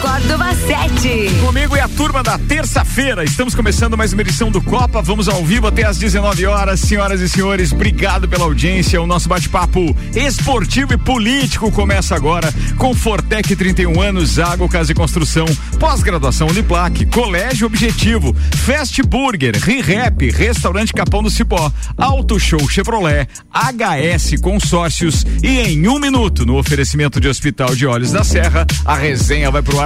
Córdova 7. Comigo e a turma da terça-feira. Estamos começando mais uma edição do Copa. Vamos ao vivo até às 19 horas. Senhoras e senhores, obrigado pela audiência. O nosso bate-papo esportivo e político começa agora com Fortec 31 anos, Água, Casa e Construção, pós-graduação Uniplac, Colégio Objetivo, Fast Burger, ReHap, Restaurante Capão do Cipó, Auto Show Chevrolet, HS Consórcios e em um minuto no oferecimento de Hospital de Olhos da Serra, a resenha vai pro ar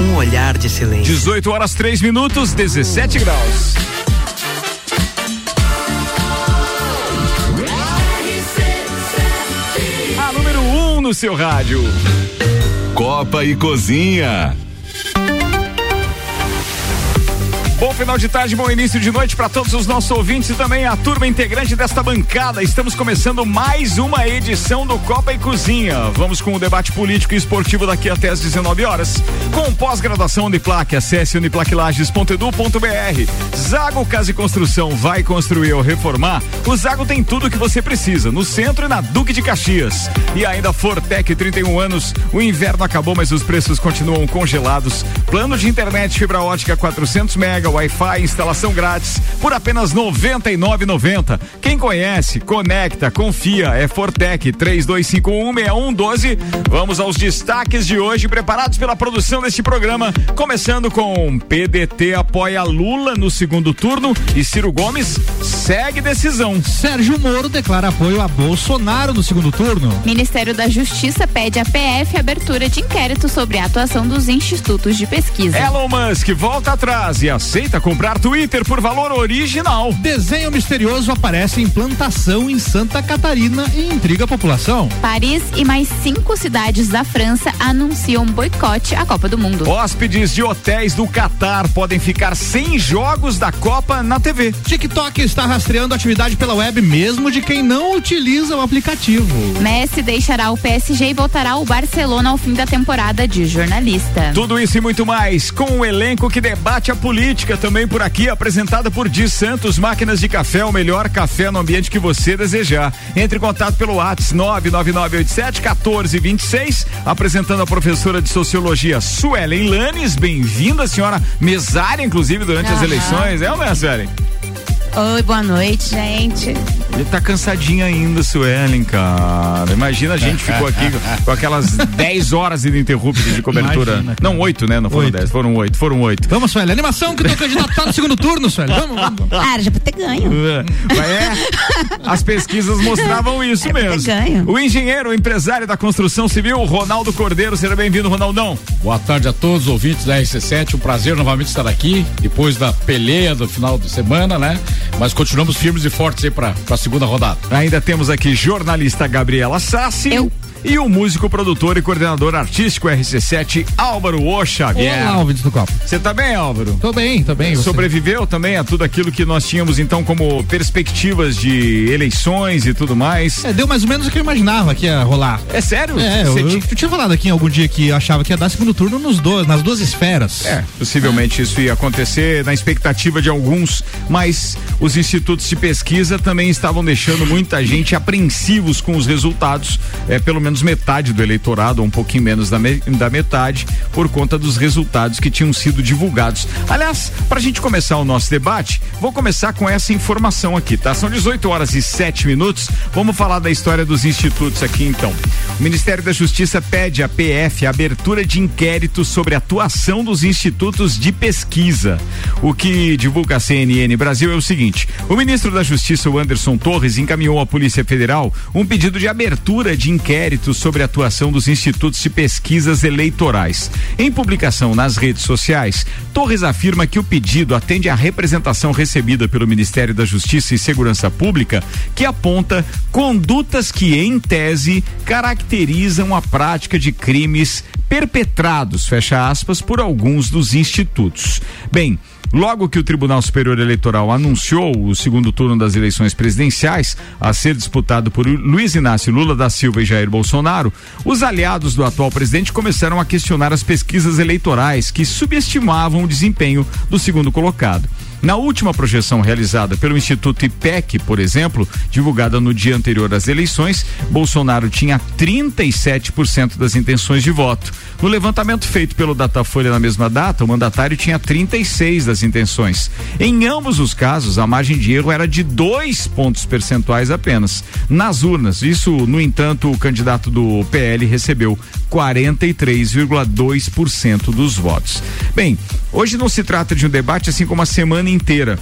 Um olhar de silêncio. 18 horas 3 minutos, 17 graus. A número 1 um no seu rádio. Copa e Cozinha. Final de tarde, bom início de noite para todos os nossos ouvintes e também a turma integrante desta bancada. Estamos começando mais uma edição do Copa e Cozinha. Vamos com o debate político e esportivo daqui até às 19 horas. Com pós-graduação Uniplac, acesse uniplaclages.edu.br. Zago Casa e Construção vai construir ou reformar? O Zago tem tudo o que você precisa, no centro e na Duque de Caxias. E ainda Fortec 31 anos. O inverno acabou, mas os preços continuam congelados. Plano de internet fibra ótica 400 mega Wi-Fi, instalação grátis por apenas R$ 99,90. Quem conhece, conecta, confia, é Fortec 32516112. Vamos aos destaques de hoje, preparados pela produção deste programa, começando com PDT apoia Lula no segundo turno e Ciro Gomes segue decisão. Sérgio Moro declara apoio a Bolsonaro no segundo turno. Ministério da Justiça pede à PF abertura de inquérito sobre a atuação dos institutos de pesquisa. Elon Musk volta atrás e aceita comprar Twitter por valor original. Desenho misterioso aparece em plantação em Santa Catarina e intriga a população. Paris e mais cinco cidades da França anunciam boicote à Copa do Mundo. Hóspedes de hotéis do Catar podem ficar sem jogos da Copa na TV. TikTok está rastreando atividade pela web mesmo de quem não utiliza o aplicativo. Messi deixará o PSG e voltará ao Barcelona ao fim da temporada de jornalista. Tudo isso e muito mais com o elenco que debate a política também por aqui, apresentada por Di Santos Máquinas de Café, o melhor café no ambiente que você desejar. Entre em contato pelo WhatsApp 99987 1426, apresentando a professora de Sociologia Suelen Lanes. Bem-vinda, senhora mesária, inclusive, durante as Aham. eleições. É, né, Suelen? Oi, boa noite, gente. Ele tá cansadinha ainda, Suelen, cara. Imagina a gente ficou aqui com aquelas 10 horas ininterruptas de cobertura. Imagina. Não, oito, né? Não foram Oito. 10, foram oito, foram oito. Vamos, Sueli. Animação que teu candidato tá no segundo turno, Sueli. Vamos, vamos. Ah, já pra ter ganho. Mas é, as pesquisas mostravam isso É pra ter mesmo. ganho. O engenheiro, o empresário da construção civil, Ronaldo Cordeiro, seja bem-vindo, Ronaldão. Boa tarde a todos os ouvintes da RC7. Um prazer novamente estar aqui, depois da peleia do final de semana, né? Mas continuamos firmes e fortes aí para a segunda rodada. Ainda temos aqui jornalista Gabriela Sassi. Eu. E o músico, produtor e coordenador artístico RC7, Álvaro O Xavier. Olá, ouvintes do Copa. Você tá bem, Álvaro? Tô bem, tô bem. você? Sobreviveu também a tudo aquilo que nós tínhamos então como perspectivas de eleições e tudo mais. É, deu mais ou menos o que eu imaginava que ia rolar. É sério? É, eu, Você eu, ti- tinha falado aqui em algum dia que eu achava que ia dar segundo turno nos dois, nas duas esferas. É, possivelmente isso ia acontecer na expectativa de alguns, mas os institutos de pesquisa também estavam deixando muita gente apreensivos com os resultados, é, pelo menos menos metade do eleitorado, ou um pouquinho menos da, me, da metade, por conta dos resultados que tinham sido divulgados. Aliás, para a gente começar o nosso debate, vou começar com essa informação aqui, tá? São 18 horas e 7 minutos. Vamos falar da história dos institutos aqui então. O Ministério da Justiça pede à PF a abertura de inquérito sobre a atuação dos institutos de pesquisa. O que divulga a CNN Brasil é o seguinte: o ministro da Justiça, o Anderson Torres, encaminhou à Polícia Federal um pedido de abertura de inquérito sobre a atuação dos institutos de pesquisas eleitorais. Em publicação nas redes sociais, Torres afirma que o pedido atende à representação recebida pelo Ministério da Justiça e Segurança Pública, que aponta condutas que, em tese, caracterizam a prática de crimes perpetrados, fecha aspas, por alguns dos institutos. Bem, Logo que o Tribunal Superior Eleitoral anunciou o segundo turno das eleições presidenciais, a ser disputado por Luiz Inácio Lula da Silva e Jair Bolsonaro, os aliados do atual presidente começaram a questionar as pesquisas eleitorais que subestimavam o desempenho do segundo colocado. Na última projeção realizada pelo Instituto IPEC, por exemplo, divulgada no dia anterior às eleições, Bolsonaro tinha 37% das intenções de voto. No levantamento feito pelo Datafolha na mesma data, o mandatário tinha 36 das intenções. Em ambos os casos, a margem de erro era de dois pontos percentuais apenas. Nas urnas, isso, no entanto, o candidato do PL recebeu 43,2% dos votos. Bem, hoje não se trata de um debate assim como a semana inteira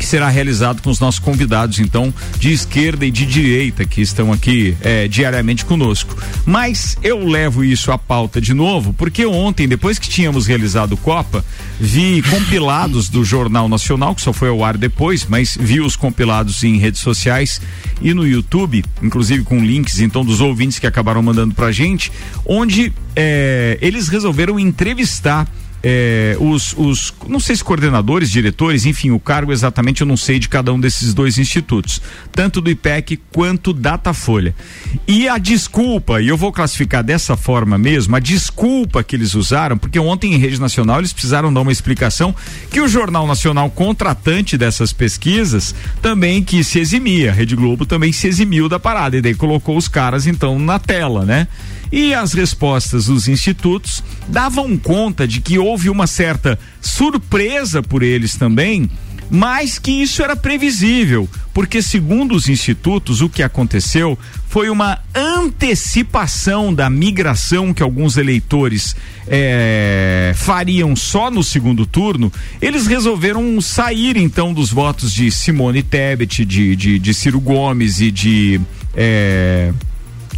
que será realizado com os nossos convidados, então, de esquerda e de direita, que estão aqui é, diariamente conosco. Mas eu levo isso à pauta de novo, porque ontem, depois que tínhamos realizado Copa, vi compilados do Jornal Nacional, que só foi ao ar depois, mas vi os compilados em redes sociais e no YouTube, inclusive com links, então, dos ouvintes que acabaram mandando pra gente, onde é, eles resolveram entrevistar é, os, os, não sei se coordenadores, diretores, enfim, o cargo exatamente eu não sei de cada um desses dois institutos, tanto do IPEC quanto Datafolha. E a desculpa, e eu vou classificar dessa forma mesmo, a desculpa que eles usaram, porque ontem em rede nacional eles precisaram dar uma explicação que o Jornal Nacional contratante dessas pesquisas também que se eximia, a Rede Globo também se eximiu da parada e daí colocou os caras então na tela, né? E as respostas dos institutos davam conta de que houve uma certa surpresa por eles também, mas que isso era previsível, porque segundo os institutos, o que aconteceu foi uma antecipação da migração que alguns eleitores é, fariam só no segundo turno. Eles resolveram sair então dos votos de Simone Tebet, de, de, de Ciro Gomes e de. É,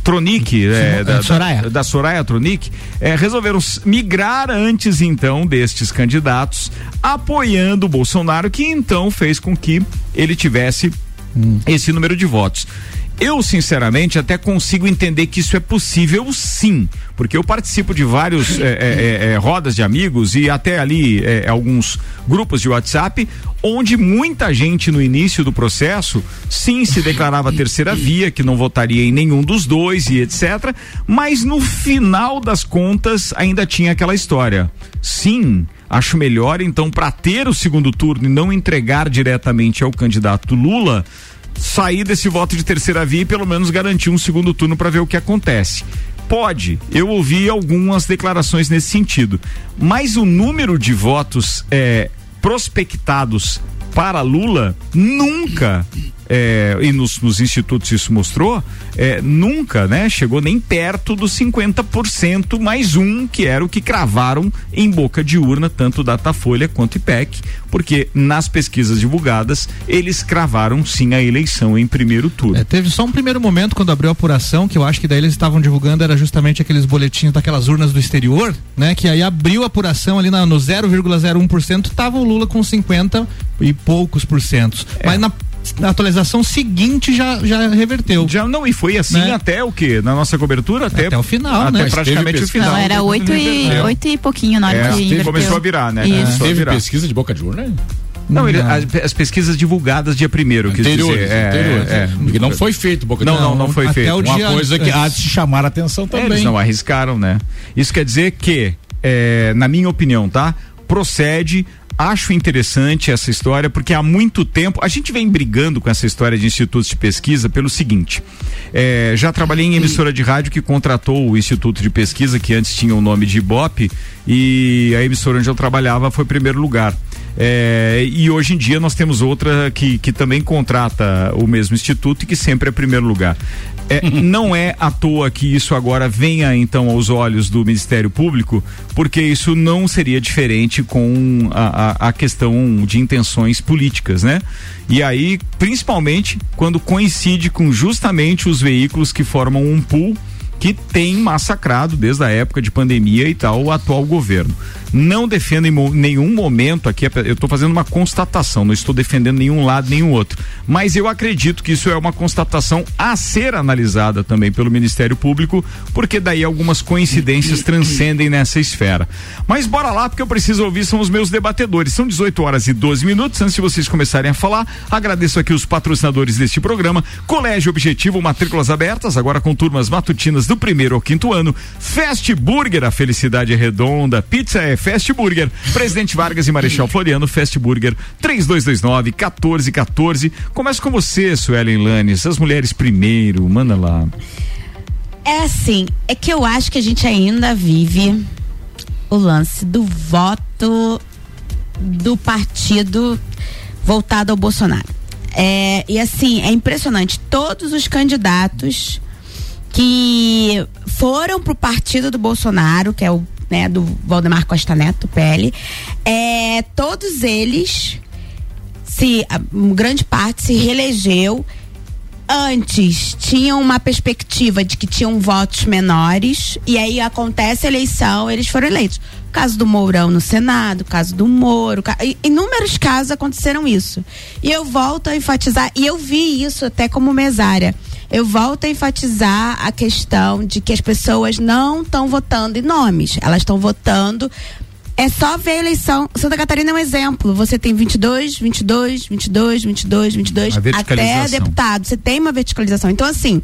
Tronic, é, da, Soraya. Da, da Soraya Tronic, é, resolveram migrar antes então destes candidatos, apoiando o Bolsonaro, que então fez com que ele tivesse hum. esse número de votos. Eu, sinceramente, até consigo entender que isso é possível sim, porque eu participo de vários é, é, é, rodas de amigos e até ali é, alguns grupos de WhatsApp, onde muita gente no início do processo sim se declarava terceira via, que não votaria em nenhum dos dois e etc. Mas no final das contas ainda tinha aquela história. Sim, acho melhor então para ter o segundo turno e não entregar diretamente ao candidato Lula sair desse voto de terceira via e pelo menos garantir um segundo turno para ver o que acontece. Pode, eu ouvi algumas declarações nesse sentido, mas o número de votos é, prospectados para Lula nunca é, e nos, nos, institutos isso mostrou, é, nunca né, chegou nem perto dos 50% mais um, que era o que cravaram em boca de urna, tanto Datafolha quanto IPEC, porque nas pesquisas divulgadas eles cravaram sim a eleição em primeiro turno. É, teve só um primeiro momento quando abriu a apuração, que eu acho que daí eles estavam divulgando, era justamente aqueles boletins daquelas urnas do exterior, né? Que aí abriu a apuração ali na, no 0,01%, tava o Lula com 50 e poucos por cento. É. Mas na na atualização seguinte já, já reverteu. Já não, e foi assim né? até o que? Na nossa cobertura? Até, até o final, até né? praticamente o final. Não, era oito e, oito e pouquinho na hora é, que inverteu. Começou a virar, né? Isso. Teve virar. pesquisa de boca de urna? Não, ele, as, as, pesquisas divulgadas dia primeiro, anteriores, dizer. É, anteriores. É, é. não foi feito boca de Não, não, não foi até feito. Uma coisa que há de se chamar a atenção também. eles não arriscaram, né? Isso quer dizer que, é, na minha opinião, tá? Procede acho interessante essa história porque há muito tempo a gente vem brigando com essa história de institutos de pesquisa pelo seguinte: é, já trabalhei em emissora de rádio que contratou o Instituto de Pesquisa, que antes tinha o nome de Ibope, e a emissora onde eu trabalhava foi primeiro lugar. É, e hoje em dia nós temos outra que, que também contrata o mesmo instituto e que sempre é primeiro lugar. É, não é à toa que isso agora venha então aos olhos do Ministério Público, porque isso não seria diferente com a, a, a questão de intenções políticas, né? E aí, principalmente quando coincide com justamente os veículos que formam um pool que tem massacrado desde a época de pandemia e tal o atual governo. Não defendo em nenhum momento aqui, eu estou fazendo uma constatação, não estou defendendo nenhum lado, nenhum outro. Mas eu acredito que isso é uma constatação a ser analisada também pelo Ministério Público, porque daí algumas coincidências transcendem nessa esfera. Mas bora lá, porque eu preciso ouvir, são os meus debatedores. São 18 horas e 12 minutos. Antes de vocês começarem a falar, agradeço aqui os patrocinadores deste programa: Colégio Objetivo, matrículas abertas, agora com turmas matutinas do primeiro ao quinto ano. Fast Burger, a felicidade é redonda. Pizza é Fast Burger. Presidente Vargas e Marechal Floriano, Fast Burger, 3229 1414. Começa com você, Suelen Lanes. As mulheres primeiro, manda lá. É assim, é que eu acho que a gente ainda vive o lance do voto do partido voltado ao Bolsonaro. É, e assim, é impressionante. Todos os candidatos que foram pro partido do Bolsonaro, que é o né, do Valdemar Costa Neto, PL, é, todos eles, se, grande parte se reelegeu. Antes tinham uma perspectiva de que tinham votos menores, e aí acontece a eleição, eles foram eleitos. O caso do Mourão no Senado, o caso do Moro, inúmeros casos aconteceram isso. E eu volto a enfatizar, e eu vi isso até como mesária eu volto a enfatizar a questão de que as pessoas não estão votando em nomes, elas estão votando é só ver a eleição. Santa Catarina é um exemplo. Você tem 22, 22, 22, 22, 22, até deputado. Você tem uma verticalização. Então, assim,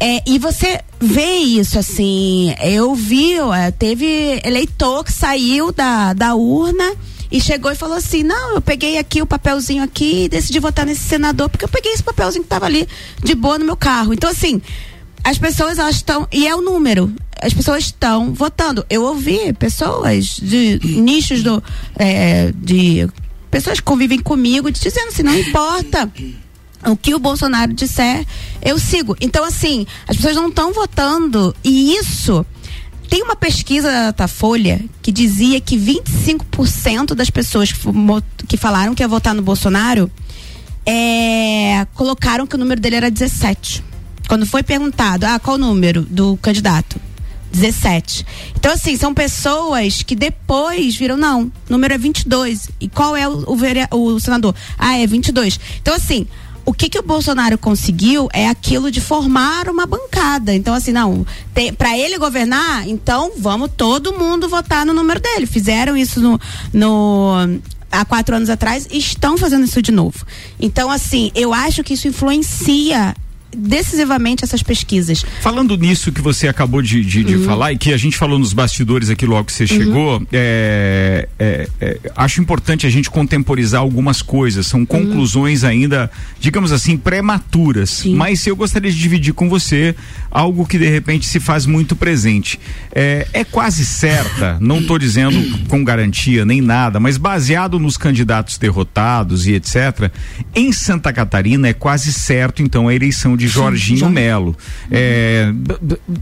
é, e você vê isso, assim. Eu vi, teve eleitor que saiu da, da urna e chegou e falou assim: não, eu peguei aqui o papelzinho aqui e decidi votar nesse senador, porque eu peguei esse papelzinho que estava ali de boa no meu carro. Então, assim, as pessoas elas estão. E é o número. As pessoas estão votando. Eu ouvi pessoas de nichos do. É, de pessoas que convivem comigo dizendo assim, não importa o que o Bolsonaro disser, eu sigo. Então, assim, as pessoas não estão votando. E isso tem uma pesquisa da Datafolha que dizia que 25% das pessoas que, falaram que ia votar no Bolsonaro é, colocaram que o número dele era 17. Quando foi perguntado, ah, qual o número do candidato? 17. Então, assim, são pessoas que depois viram, não, número é 22. E qual é o, o, o senador? Ah, é 22. Então, assim, o que que o Bolsonaro conseguiu é aquilo de formar uma bancada. Então, assim, não, para ele governar, então vamos todo mundo votar no número dele. Fizeram isso no, no há quatro anos atrás estão fazendo isso de novo. Então, assim, eu acho que isso influencia decisivamente essas pesquisas. Falando nisso que você acabou de, de, de uhum. falar e que a gente falou nos bastidores aqui logo que você uhum. chegou, é, é, é, acho importante a gente contemporizar algumas coisas. São uhum. conclusões uhum. ainda, digamos assim, prematuras. Sim. Mas eu gostaria de dividir com você algo que de repente se faz muito presente. É, é quase certa, não estou dizendo com garantia nem nada, mas baseado nos candidatos derrotados e etc. Em Santa Catarina é quase certo então a eleição de de Jorginho Melo. É,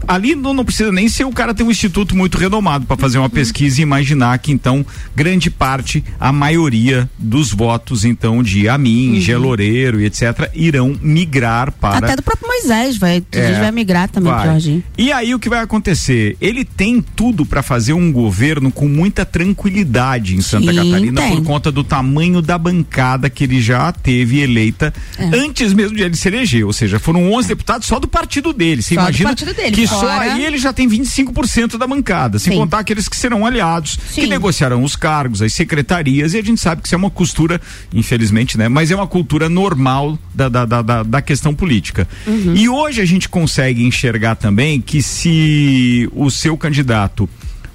ali não, não, precisa nem ser o cara ter um instituto muito renomado para fazer uma pesquisa e imaginar que então grande parte, a maioria dos votos então de Amin, uhum. Geloreiro e etc irão migrar para até do próprio Moisés vai, é, vai migrar também vai. Jorginho. E aí o que vai acontecer? Ele tem tudo para fazer um governo com muita tranquilidade em Santa Sim, Catarina tem. por conta do tamanho da bancada que ele já teve eleita é. antes mesmo de ele se eleger, ou seja, foram foram 11 deputados só do partido dele. Você só imagina dele, que fora... só aí ele já tem 25% da bancada, sem Sim. contar aqueles que serão aliados, Sim. que negociarão os cargos, as secretarias, e a gente sabe que isso é uma costura, infelizmente, né? Mas é uma cultura normal da, da, da, da questão política. Uhum. E hoje a gente consegue enxergar também que se o seu candidato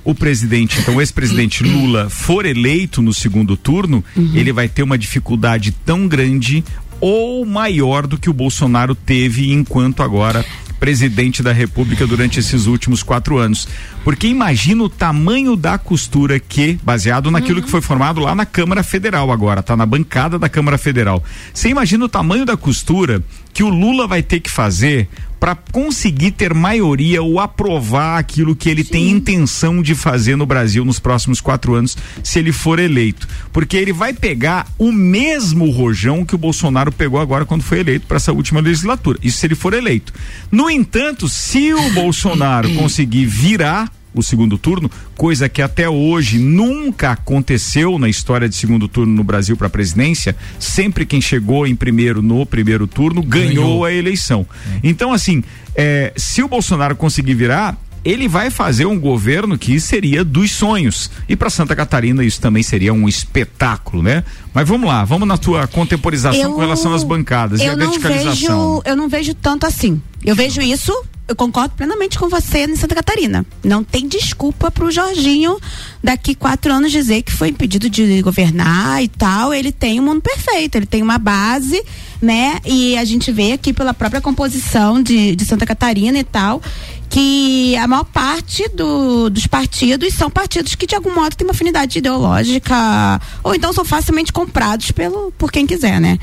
o presidente, então o ex-presidente Lula for eleito no segundo turno, ele vai ter uma dificuldade tão grande ou maior do que o Bolsonaro teve enquanto agora presidente da República durante esses últimos quatro anos. Porque imagina o tamanho da costura que, baseado naquilo que foi formado lá na Câmara Federal agora, tá na bancada da Câmara Federal. Você imagina o tamanho da costura que o Lula vai ter que fazer para conseguir ter maioria ou aprovar aquilo que ele tem intenção de fazer no Brasil nos próximos quatro anos, se ele for eleito. Porque ele vai pegar o mesmo rojão que o Bolsonaro pegou agora quando foi eleito para essa última legislatura. Isso se ele for eleito. No entanto, se o Bolsonaro conseguir virar o segundo turno, coisa que até hoje nunca aconteceu na história de segundo turno no Brasil para a presidência. Sempre quem chegou em primeiro no primeiro turno ganhou, Ganhou. a eleição. Então, assim, é, se o Bolsonaro conseguir virar, ele vai fazer um governo que seria dos sonhos. E para Santa Catarina isso também seria um espetáculo, né? Mas vamos lá, vamos na tua contemporização Eu- com relação às bancadas e a eu não verticalização. vejo, eu não vejo tanto assim. Eu vejo isso, eu concordo plenamente com você em Santa Catarina. Não tem desculpa pro Jorginho daqui quatro anos dizer que foi impedido de governar e tal. Ele tem um mundo perfeito, ele tem uma base, né? E a gente vê aqui pela própria composição de, de Santa Catarina e tal. Que a maior parte do- dos partidos são partidos que de algum modo têm uma afinidade ideológica ou então são facilmente comprados pelo por quem quiser, né?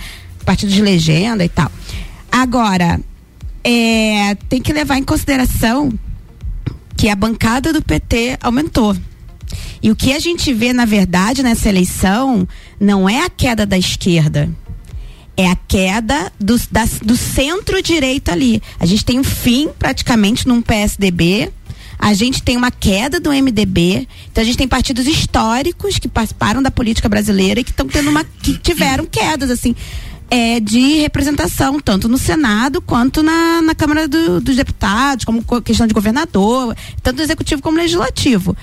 Partido de legenda e tal. Agora, é, tem que levar em consideração que a bancada do PT aumentou. E o que a gente vê, na verdade, nessa eleição, não é a queda da esquerda. É a queda do, do centro-direita ali. A gente tem um fim, praticamente, num PSDB. A gente tem uma queda do MDB. Então a gente tem partidos históricos que participaram da política brasileira e que estão tendo uma. que tiveram quedas, assim. É, de representação, tanto no Senado quanto na, na Câmara do- dos Deputados, como co- questão de governador, tanto no Executivo como Legislativo.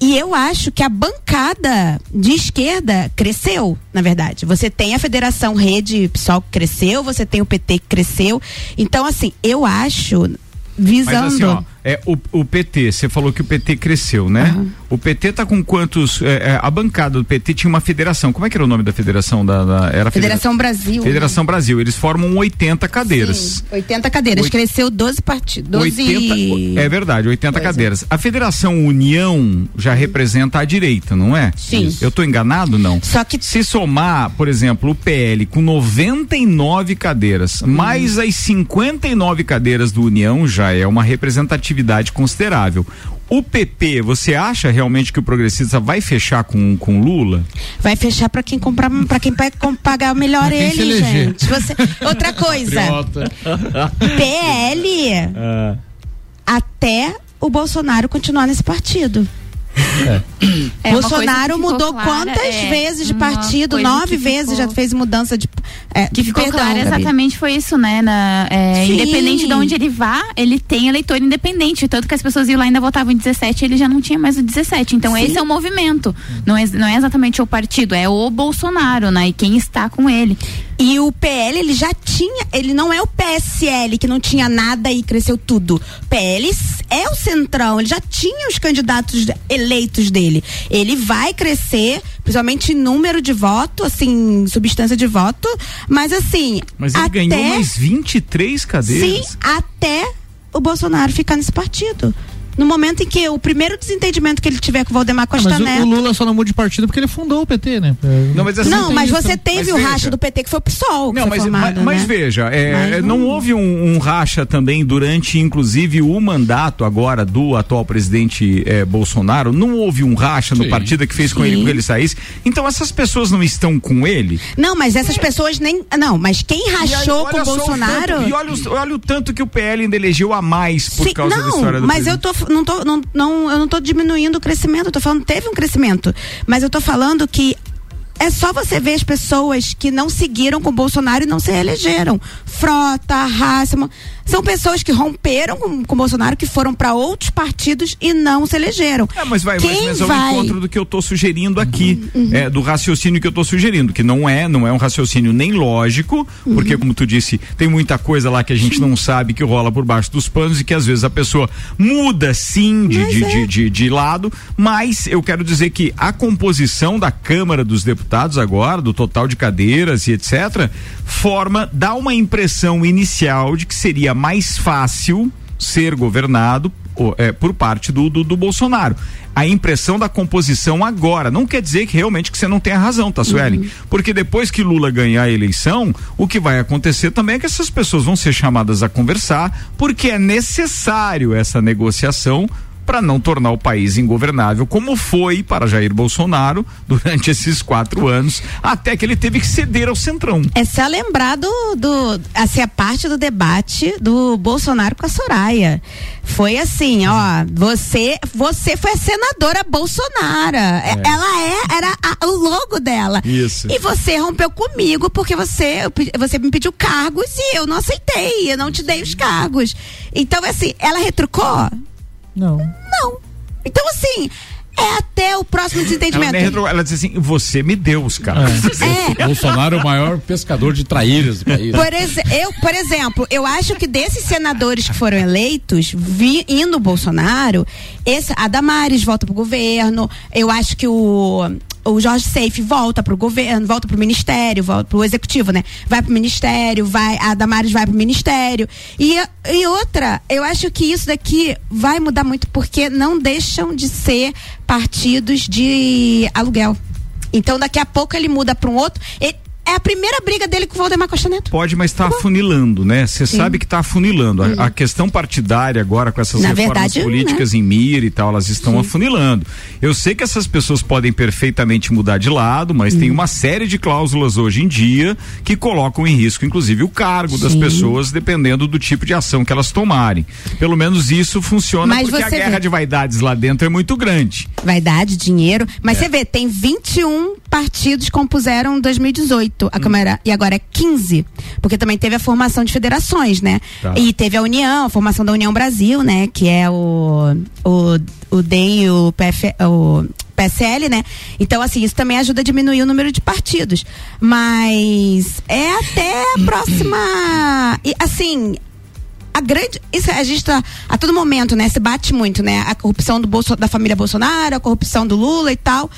E eu acho que a bancada de esquerda cresceu, na verdade. Você tem a Federação Rede PSOL que cresceu, você tem o PT que cresceu. Então, assim, eu acho, visando. Mas assim, ó, é, o, o PT, você falou que o PT cresceu, né? O PT tá com quantos. é, é, a bancada do PT tinha uma federação. Como é que era o nome da federação? Da, da- era a Federação Brasil. Federação Brasil. Eles formam 80 cadeiras. Sim, 80 cadeiras, Oit- cresceu 12 partidos. 12 80, é verdade, 80 Coisa. cadeiras. A Federação União já representa a direita, não é? Sim. Eu tô enganado, não? Só que Se somar, por exemplo, o PL com 99 cadeiras, mais as 59 cadeiras do União, já é uma representatividade considerável. O PP, você acha realmente que o progressista vai fechar com, com Lula? vai fechar pra quem comprar, para quem com- pagar melhor ele, gente. Você- outra coisa, PL até o Bolsonaro continuar nesse partido. É coisa Bolsonaro mudou clara, quantas é, vezes de partido? Nove vezes ficou- já fez mudança de. É, Que ficou perdão, claro exatamente foi isso, né? Na, é, independente de onde ele vá, ele tem eleitor independente. Tanto que as pessoas iam lá e ainda votavam em 17 ele já não tinha mais o 17. Então Sim. esse é o movimento. Não é, não é exatamente o partido, é o Bolsonaro, né? E quem está com ele. E o PL, ele já tinha. Ele não é o PSL que não tinha nada e cresceu tudo. PL é o centrão, ele já tinha os candidatos eleitos dele. Ele vai crescer, principalmente em número de voto, assim, substância de voto. Mas assim. Mas ele até, ganhou mais 23 cadeiras. Sim, até o Bolsonaro ficar nesse partido. No momento em que o primeiro desentendimento que ele tiver com o Valdemar Ah, Costa mas o, Neto. o Lula só não muda de partido porque ele fundou o PT, né? Não, mas assim, Não, mas você teve Mas o veja. racha do PT que foi o PSOL. Não, mas, formado, mas, mas né? veja, é, Mas não não- houve um, um racha também durante, inclusive, o mandato agora do atual presidente eh, Bolsonaro. Não houve um racha no Sim. partido que fez com ele que ele saísse. Então essas pessoas não estão com ele. Não, mas essas pessoas nem. Não, mas quem E aí, rachou com o Bolsonaro. tanto- e olha, os- olha o tanto que o PL ainda elegeu a mais por Sim, causa da não, história do mas eu presidente. tô, não tô, não, não, eu não tô diminuindo o crescimento, eu tô falando teve um crescimento, mas eu tô falando que é só você ver as pessoas que não seguiram com o Bolsonaro e não se elegeram. Frota, Hassman, são pessoas que romperam com, com o Bolsonaro, que foram para outros partidos e não se elegeram. É, mas vai, Quem mas é encontro do que eu estou sugerindo aqui, é, do raciocínio que eu estou sugerindo, que não é, não é um raciocínio nem lógico, porque como tu disse, tem muita coisa lá que a gente não sabe que rola por baixo dos panos e que às vezes a pessoa muda sim de, de, de, de, de lado, mas eu quero dizer que a composição da Câmara dos Deputados agora, do total de cadeiras e etc., forma, dá uma impressão inicial de que seria mais fácil ser governado é, por parte do, do, do Bolsonaro. A impressão da composição agora não quer dizer que realmente que você não tenha razão, tá, Sueli? Porque depois que Lula ganhar a eleição, o que vai acontecer também é que essas pessoas vão ser chamadas a conversar, porque é necessário essa negociação para não tornar o país ingovernável, como foi para Jair Bolsonaro durante esses quatro anos, até que ele teve que ceder ao centrão. É só lembrar do, do assim, a parte do debate do Bolsonaro com a Soraya. Foi assim, ó, você, você foi a senadora Bolsonaro. É, Ela é, era a- o logo dela. Isso. E você rompeu comigo porque você, você me pediu cargos e eu não aceitei, eu não te dei os cargos. Então, assim, ela retrucou? Não. Não. Então, assim, é até o próximo Ela, desentendimento. nem retro- ela disse assim: você me deu os caras. É. Bolsonaro é o maior pescador de traíras do país. Por, exe- eu, por exemplo, eu acho que desses senadores que foram eleitos, vi, indo o Bolsonaro, esse, a Damares volta pro governo, eu acho que o, o Jorge Seife volta pro governo, volta pro ministério, volta pro executivo, né? Vai pro ministério, vai, a Damares vai pro ministério. E, e outra, eu acho que isso daqui vai mudar muito porque não deixam de ser partidos de aluguel. Então daqui a pouco ele muda para um outro. Ele- é a primeira briga dele com o Valdemar Costa Neto. Pode, mas tá está afunilando, né? Você sabe que está afunilando. A, uhum. a, questão partidária agora com essas Na reformas verdade, né? políticas né? em mira e tal, elas estão Sim. afunilando. Eu sei que essas pessoas podem perfeitamente mudar de lado, mas hum. tem uhum. uma série de cláusulas hoje em dia que colocam em risco, inclusive, o cargo Sim. das pessoas, dependendo do tipo de ação que elas tomarem. Pelo menos isso funciona mas porque a guerra vê. de vaidades lá dentro é muito grande. Vaidade, dinheiro. Mas é. você vê, tem 21 partidos que compuseram 2018. 18, a hum. Câmara, e agora é 15. Porque também teve a formação de federações, né? Tá. E teve a União, a formação da União Brasil, né? Que é o, o, o DEM e o, PF, o PSL, né? Então, assim, isso também ajuda a diminuir o número de partidos. Mas é até a próxima. E, assim, a grande. Isso, é, a gente tá a todo momento, né? Se bate muito, né? A corrupção do Bolso, da família Bolsonaro, a corrupção do Lula e tal.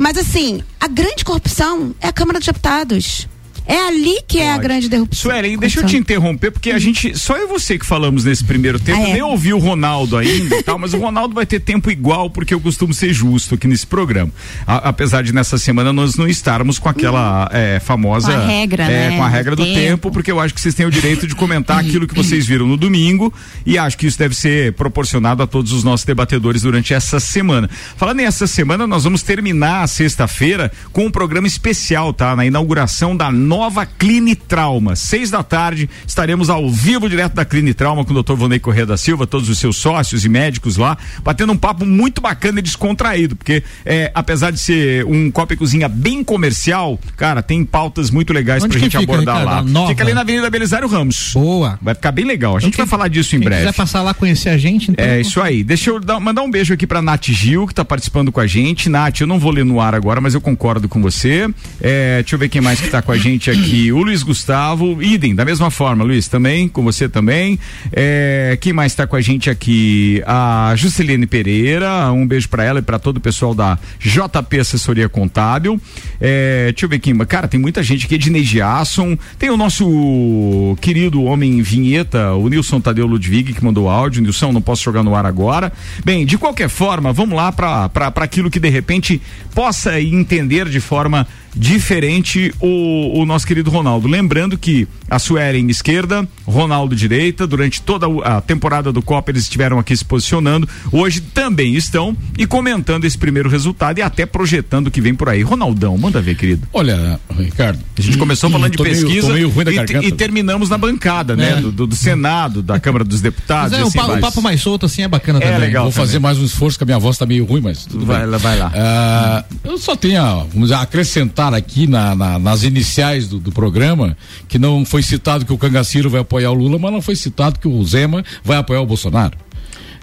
Mas assim, a grande corrupção é a Câmara dos Deputados. É ali que é a Pode. grande derrubção. Suelen, deixa eu te interromper, porque a gente, só eu e você que falamos nesse primeiro tempo, Ah, é? nem ouvi o Ronaldo ainda e tal, mas o Ronaldo vai ter tempo igual, porque eu costumo ser justo aqui nesse programa. A- apesar de nessa semana nós não estarmos com aquela é, famosa. Com a regra, é, né, Com a regra do do tempo. tempo. porque eu acho que vocês têm o direito de comentar aquilo que vocês viram no domingo e acho que isso deve ser proporcionado a todos os nossos debatedores durante essa semana. Falando nessa semana, nós vamos terminar a sexta-feira com um programa especial, tá? Na inauguração da nova Clinitrauma. Seis da tarde, estaremos ao vivo direto da Clinitrauma com o Dr. Vonei Corrêa da Silva, todos os seus sócios e médicos lá, batendo um papo muito bacana e descontraído, porque é, apesar de ser um Copa e Cozinha bem comercial, cara, tem pautas muito legais Onde pra gente fica, abordar Ricardo? lá. Nova? Fica ali na Avenida Belisário Ramos. Boa. Vai ficar bem legal. A gente Então, vai falar disso em breve. quiser passar lá conhecer a gente, então. É isso aí. Deixa eu dar- mandar um beijo aqui pra Nath Gil, que tá participando com a gente. Nath, eu não vou ler no ar agora, mas eu concordo com você. É, deixa eu ver quem mais que tá com a gente aqui. O Luiz Gustavo, idem, da mesma forma, Luiz, também, com você também. É, quem mais tá com a gente aqui? A Juscelene Pereira, um beijo pra ela e pra todo o pessoal da JP Assessoria Contábil. É, deixa eu ver. Cara, tem muita gente aqui, Ednei Giasson. Tem o nosso querido homem vinheta, o Nilson Tadeu Ludwig, que mandou áudio. Nilson, não posso jogar no ar agora. Bem, de qualquer forma, vamos lá para aquilo que de repente possa entender de forma diferente o, o nosso querido Ronaldo. Lembrando que a Suelen esquerda, Ronaldo direita, durante toda a temporada do Copa eles estiveram aqui se posicionando. Hoje também estão e comentando esse primeiro resultado e até projetando o que vem por aí. Ronaldão, manda ver, querido. Olha, Ricardo. A gente começou falando de meio- pesquisa meio da e, e terminamos na bancada, né? É. Do, do- do Senado, da Câmara dos Deputados. Mas é, o, assim pa- o vai. papo mais solto assim é bacana É também. legal. Vou fazer também. mais um esforço, que a minha voz tá meio ruim, mas tudo Vai bem. lá, vai lá. Ah, eu só tenho, a, vamos dizer, acrescentar aqui na- na- nas iniciais do, do programa, que não foi citado que o Cangaciro vai apoiar o Lula, mas não foi citado que o Zema vai apoiar o Bolsonaro.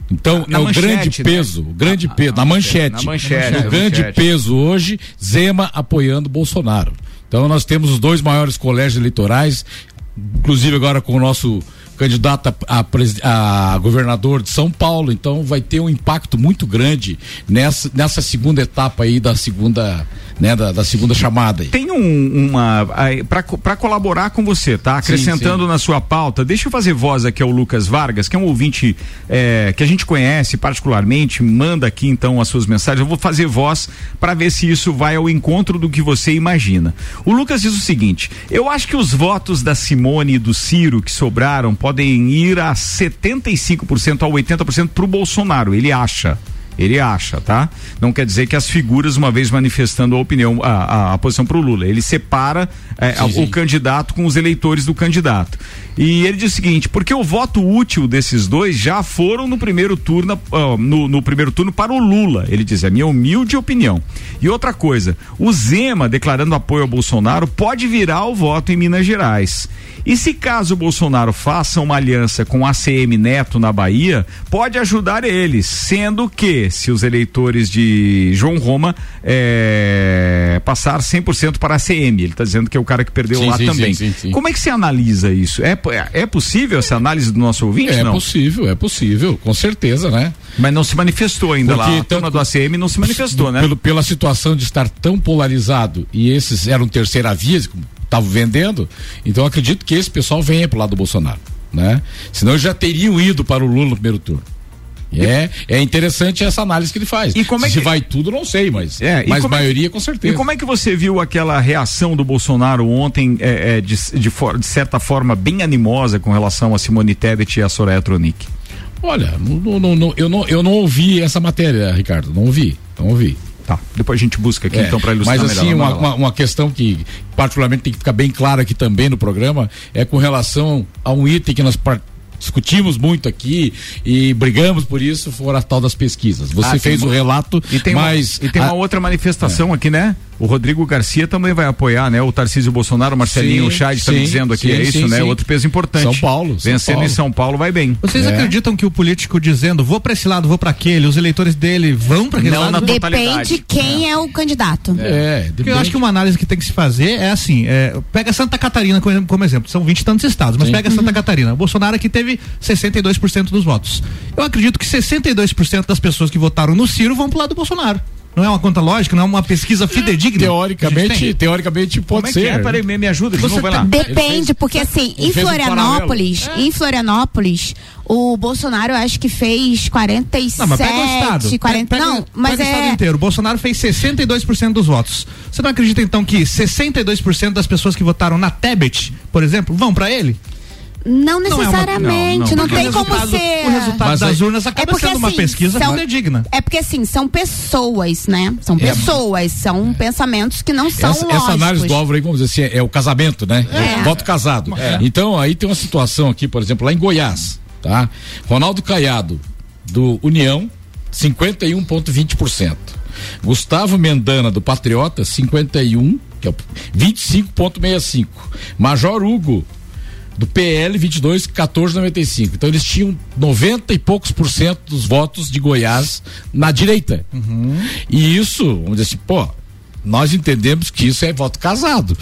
Então Na é o manchete, grande né? peso, o grande Na- peso, na na manchete, na manchete, o grande manchete. peso hoje, Zema apoiando Bolsonaro. Então nós temos os dois maiores colégios eleitorais, inclusive agora com o nosso candidato a, a a governador de São Paulo, então vai ter um impacto muito grande nessa, nessa segunda etapa aí da segunda, né, da, da segunda chamada aí. Tem um, uma. para colaborar com você, tá? Acrescentando sim. na sua pauta, deixa eu fazer voz aqui ao Lucas Vargas, que é um ouvinte é, que a gente conhece particularmente, manda aqui então as suas mensagens. Eu vou fazer voz para ver se isso vai ao encontro do que você imagina. O Lucas diz o seguinte: eu acho que os votos da Simone e do Ciro que sobraram podem ir a 75% a 80% pro Bolsonaro. Ele acha. Ele acha, tá? Não quer dizer que as figuras, uma vez manifestando a opinião, a, a, a posição pro Lula, ele separa é, Sim, o sim. candidato com os eleitores do candidato. E ele diz o seguinte: porque o voto útil desses dois já foram no primeiro turno, ah, no, no primeiro turno para o Lula. Ele diz, é minha humilde opinião. E outra coisa, o Zema declarando apoio ao Bolsonaro pode virar o voto em Minas Gerais. E se caso o Bolsonaro faça uma aliança com a ACM Neto na Bahia, pode ajudar eles, sendo que se os eleitores de João Roma é, passar 100% para a ACM, ele está dizendo que é o cara que perdeu Sim, lá sim, também. sim, sim, sim. Como é que você analisa isso? É, é possível essa análise do nosso ouvinte? É não? possível, é possível, com certeza, né? Mas não se manifestou ainda Porque lá. A turma do ACM não se manifestou, né? Pelo, pela situação de estar tão polarizado e esses eram terceira via, estavam vendendo, então acredito que esse pessoal venha pro lado do Bolsonaro, né? Senão já teriam ido para o Lula no primeiro turno. E É, é interessante essa análise que ele faz. E como é Se que- vai tudo, não sei, mas, É, e mas como é- maioria com E certeza. como é que você viu aquela reação do Bolsonaro ontem, é, é, de, de, for- de certa forma, bem animosa com relação a Simone Tebet e a Soraya Tronic? Olha, não- não- não- eu, não, eu não ouvi essa matéria, Ricardo, não ouvi, não ouvi. Tá, depois a gente busca aqui É, então para ilustrar Mas assim, melhor. uma, uma, questão que particularmente tem que ficar bem clara aqui também no programa é com relação a um item que nós discutimos muito aqui e brigamos por isso, fora a tal das pesquisas. Você Ah, fez uma- o relato, E tem, mas uma, e tem uma a- outra manifestação aqui, né? O Rodrigo Garcia também vai apoiar, né? O Tarcísio Bolsonaro, o Marcelinho Sim, o Chad está me dizendo aqui, sim, é isso, sim, né? sim. Outro peso importante. São Paulo, São Vencendo Paulo. em São Paulo vai bem. Vocês É. acreditam que o político dizendo vou pra esse lado, vou pra aquele, os eleitores dele vão pra aquele Não lado? na Depende quem é. o candidato. é, Porque eu acho que uma análise que tem que se fazer é assim: é, pega Santa Catarina como, exemplo, são 20 e tantos estados, mas Sim. pega Santa Catarina. O Bolsonaro aqui teve 62% dos votos. Eu acredito que 62% das pessoas que votaram no Ciro vão pro lado do Bolsonaro. Não é uma conta lógica, não é uma pesquisa fidedigna. teoricamente, teoricamente pode Como é ser. que é? Peraí, me, me ajuda, Você vai lá. Depende, porque assim, em um Florianópolis, paralelo. em Florianópolis, o Bolsonaro acho que fez 47, Não, mas pega o estado. 40, pega, não, mas pega o estado é inteiro. O Bolsonaro fez 62% dos votos. Você não acredita então que 62% das pessoas que votaram na Tebet, por exemplo, vão pra ele? Não Não é uma- necessariamente, não, não, não, tem como ser. O resultado Mas das aí- urnas acaba É porque, sendo uma assim, pesquisa são- fidedigna. É porque assim, são pessoas, né? São pessoas, são pensamentos que não são essa, lógicos. essa análise do Álvaro aí, vamos dizer assim, é, é o casamento, né? É. Voto casado. Então, aí tem uma situação aqui, por exemplo, lá em Goiás, tá? Ronaldo Caiado, do União, 51,20%. Gustavo Mendana, do Patriota, 51, que é o 25,65%. Major Hugo, do PL 22 1495. Então eles tinham 90 e poucos por cento dos votos de Goiás na direita. E isso, vamos dizer assim, pô, nós entendemos que isso é voto casado.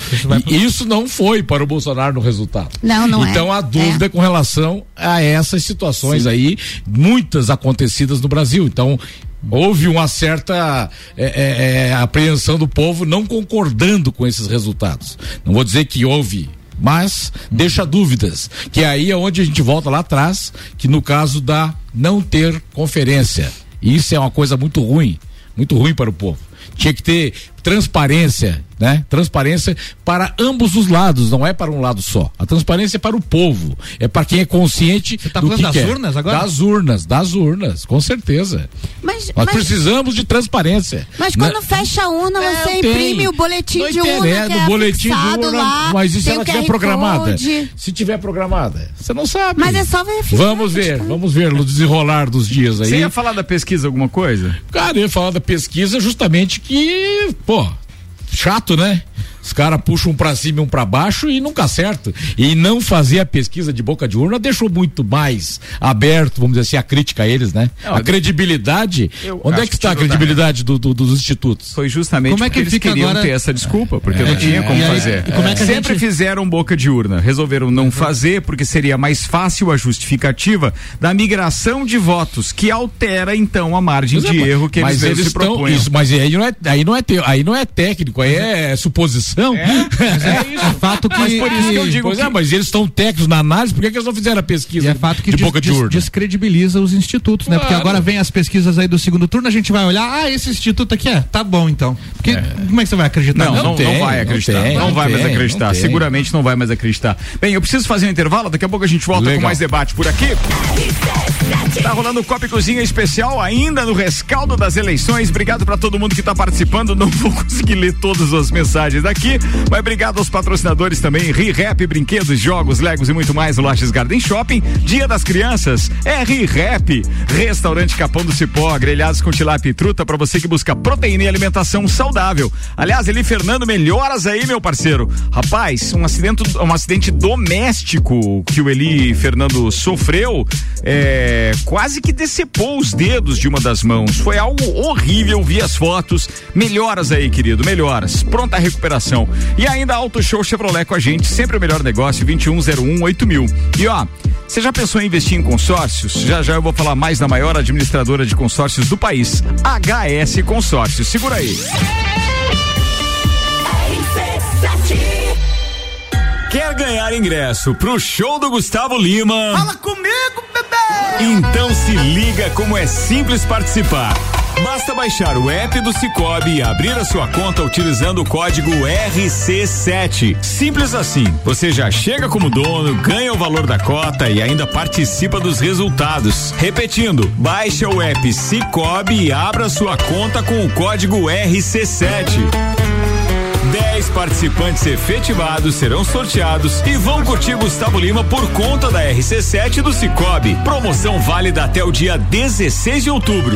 E isso não foi para o Bolsonaro no resultado. Não, não é. então há dúvida É. com relação a essas situações aí, muitas acontecidas no Brasil. Então houve uma certa é, é, é, apreensão do povo não concordando com esses resultados. Não vou dizer que houve. Mas deixa dúvidas, que aí é onde a gente volta lá atrás, que no caso da não ter conferência. Isso é uma coisa muito ruim, muito ruim para o povo. Tinha que ter transparência, né? Transparência para ambos os lados, não é para um lado só. A transparência é para o povo, é para quem é consciente tá do falando que das quer. urnas agora? Das urnas, das urnas, com certeza. Mas, Nós mas, precisamos de transparência. mas Na- quando fecha a urna, É, você tem. imprime o boletim Não de urna. interessa, que é boletim de urna, lá, mas e se tem ela tiver programada? Code. Se tiver programada, você não sabe. Mas é só verificar. Vamos ver, vamos ver no desenrolar dos dias aí. Você ia falar da pesquisa alguma coisa? Cara, eu ia falar da pesquisa justamente que, pô, chato, né? Os caras puxam um pra cima e um pra baixo e nunca acertam. E não fazer a pesquisa de boca de urna deixou muito mais aberto, vamos dizer assim, a crítica a eles, né? Não, a credibilidade. eu Onde é que está a credibilidade do- do- dos institutos? Foi justamente Como é porque que eles fica queriam agora- ter essa desculpa, porque É. não tinha como aí, fazer. e como é Sempre gente- fizeram boca de urna, resolveram não fazer porque seria mais fácil a justificativa da migração de votos, que altera então a margem Mas é, de mas- erro que eles, eles se propunham. isso, mas aí não é, aí não é, te- aí não é técnico, aí é, suposição. É isso. Fato que, Mas por isso que eu digo Pois que é, mas eles estão técnicos na análise, por que, que eles não fizeram a pesquisa E é fato que de des- boca de urna? descredibiliza os institutos, né? Porque Claro. agora vem as pesquisas aí do segundo turno, a gente vai olhar, ah, esse instituto aqui é, tá bom então. Porque como é que você vai acreditar? Não, não, não, tem, vai não acreditar. tem, não não vai mais tem, acreditar. não tem. Seguramente não vai mais acreditar. Bem, eu preciso fazer um intervalo, daqui a pouco a gente volta Legal. com mais debate por aqui. Tá rolando o Copa Cozinha especial ainda no rescaldo das eleições. Obrigado pra todo mundo que tá participando. Não vou conseguir ler todas as mensagens daqui, mas obrigado aos patrocinadores também. ReRap, brinquedos, jogos, legos e muito mais no Lages Garden Shopping. Dia das Crianças é ReRap. Restaurante Capão do Cipó, grelhados com tilápia e truta pra você que busca proteína e alimentação saudável. Aliás, Eli Fernando, melhoras aí, meu parceiro. Rapaz, um acidente, um acidente doméstico que o Eli Fernando sofreu, é, quase que decepou os dedos de uma das mãos. Foi algo horrível, vi as fotos. Melhoras aí, querido, melhoras. Pronta a E ainda Auto Show Chevrolet com a gente, sempre o melhor negócio, 2101 8000. E ó, você já pensou em investir em consórcios? Já já eu vou falar mais da maior administradora de consórcios do país, HS Consórcios. Segura aí. Quer ganhar ingresso pro show do Gustavo Lima? Fala comigo, bebê! Então se liga como é simples participar. Basta baixar o app do Cicobi e abrir a sua conta utilizando o código RC7. Simples assim. Você já chega como dono, ganha o valor da cota e ainda participa dos resultados. Repetindo, baixa o app Cicobi e abra sua conta com o código RC7. 10 participantes efetivados serão sorteados e vão curtir Gustavo Lima por conta da RC7 do Cicobi. Promoção válida até o dia 16 de outubro.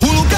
O lugar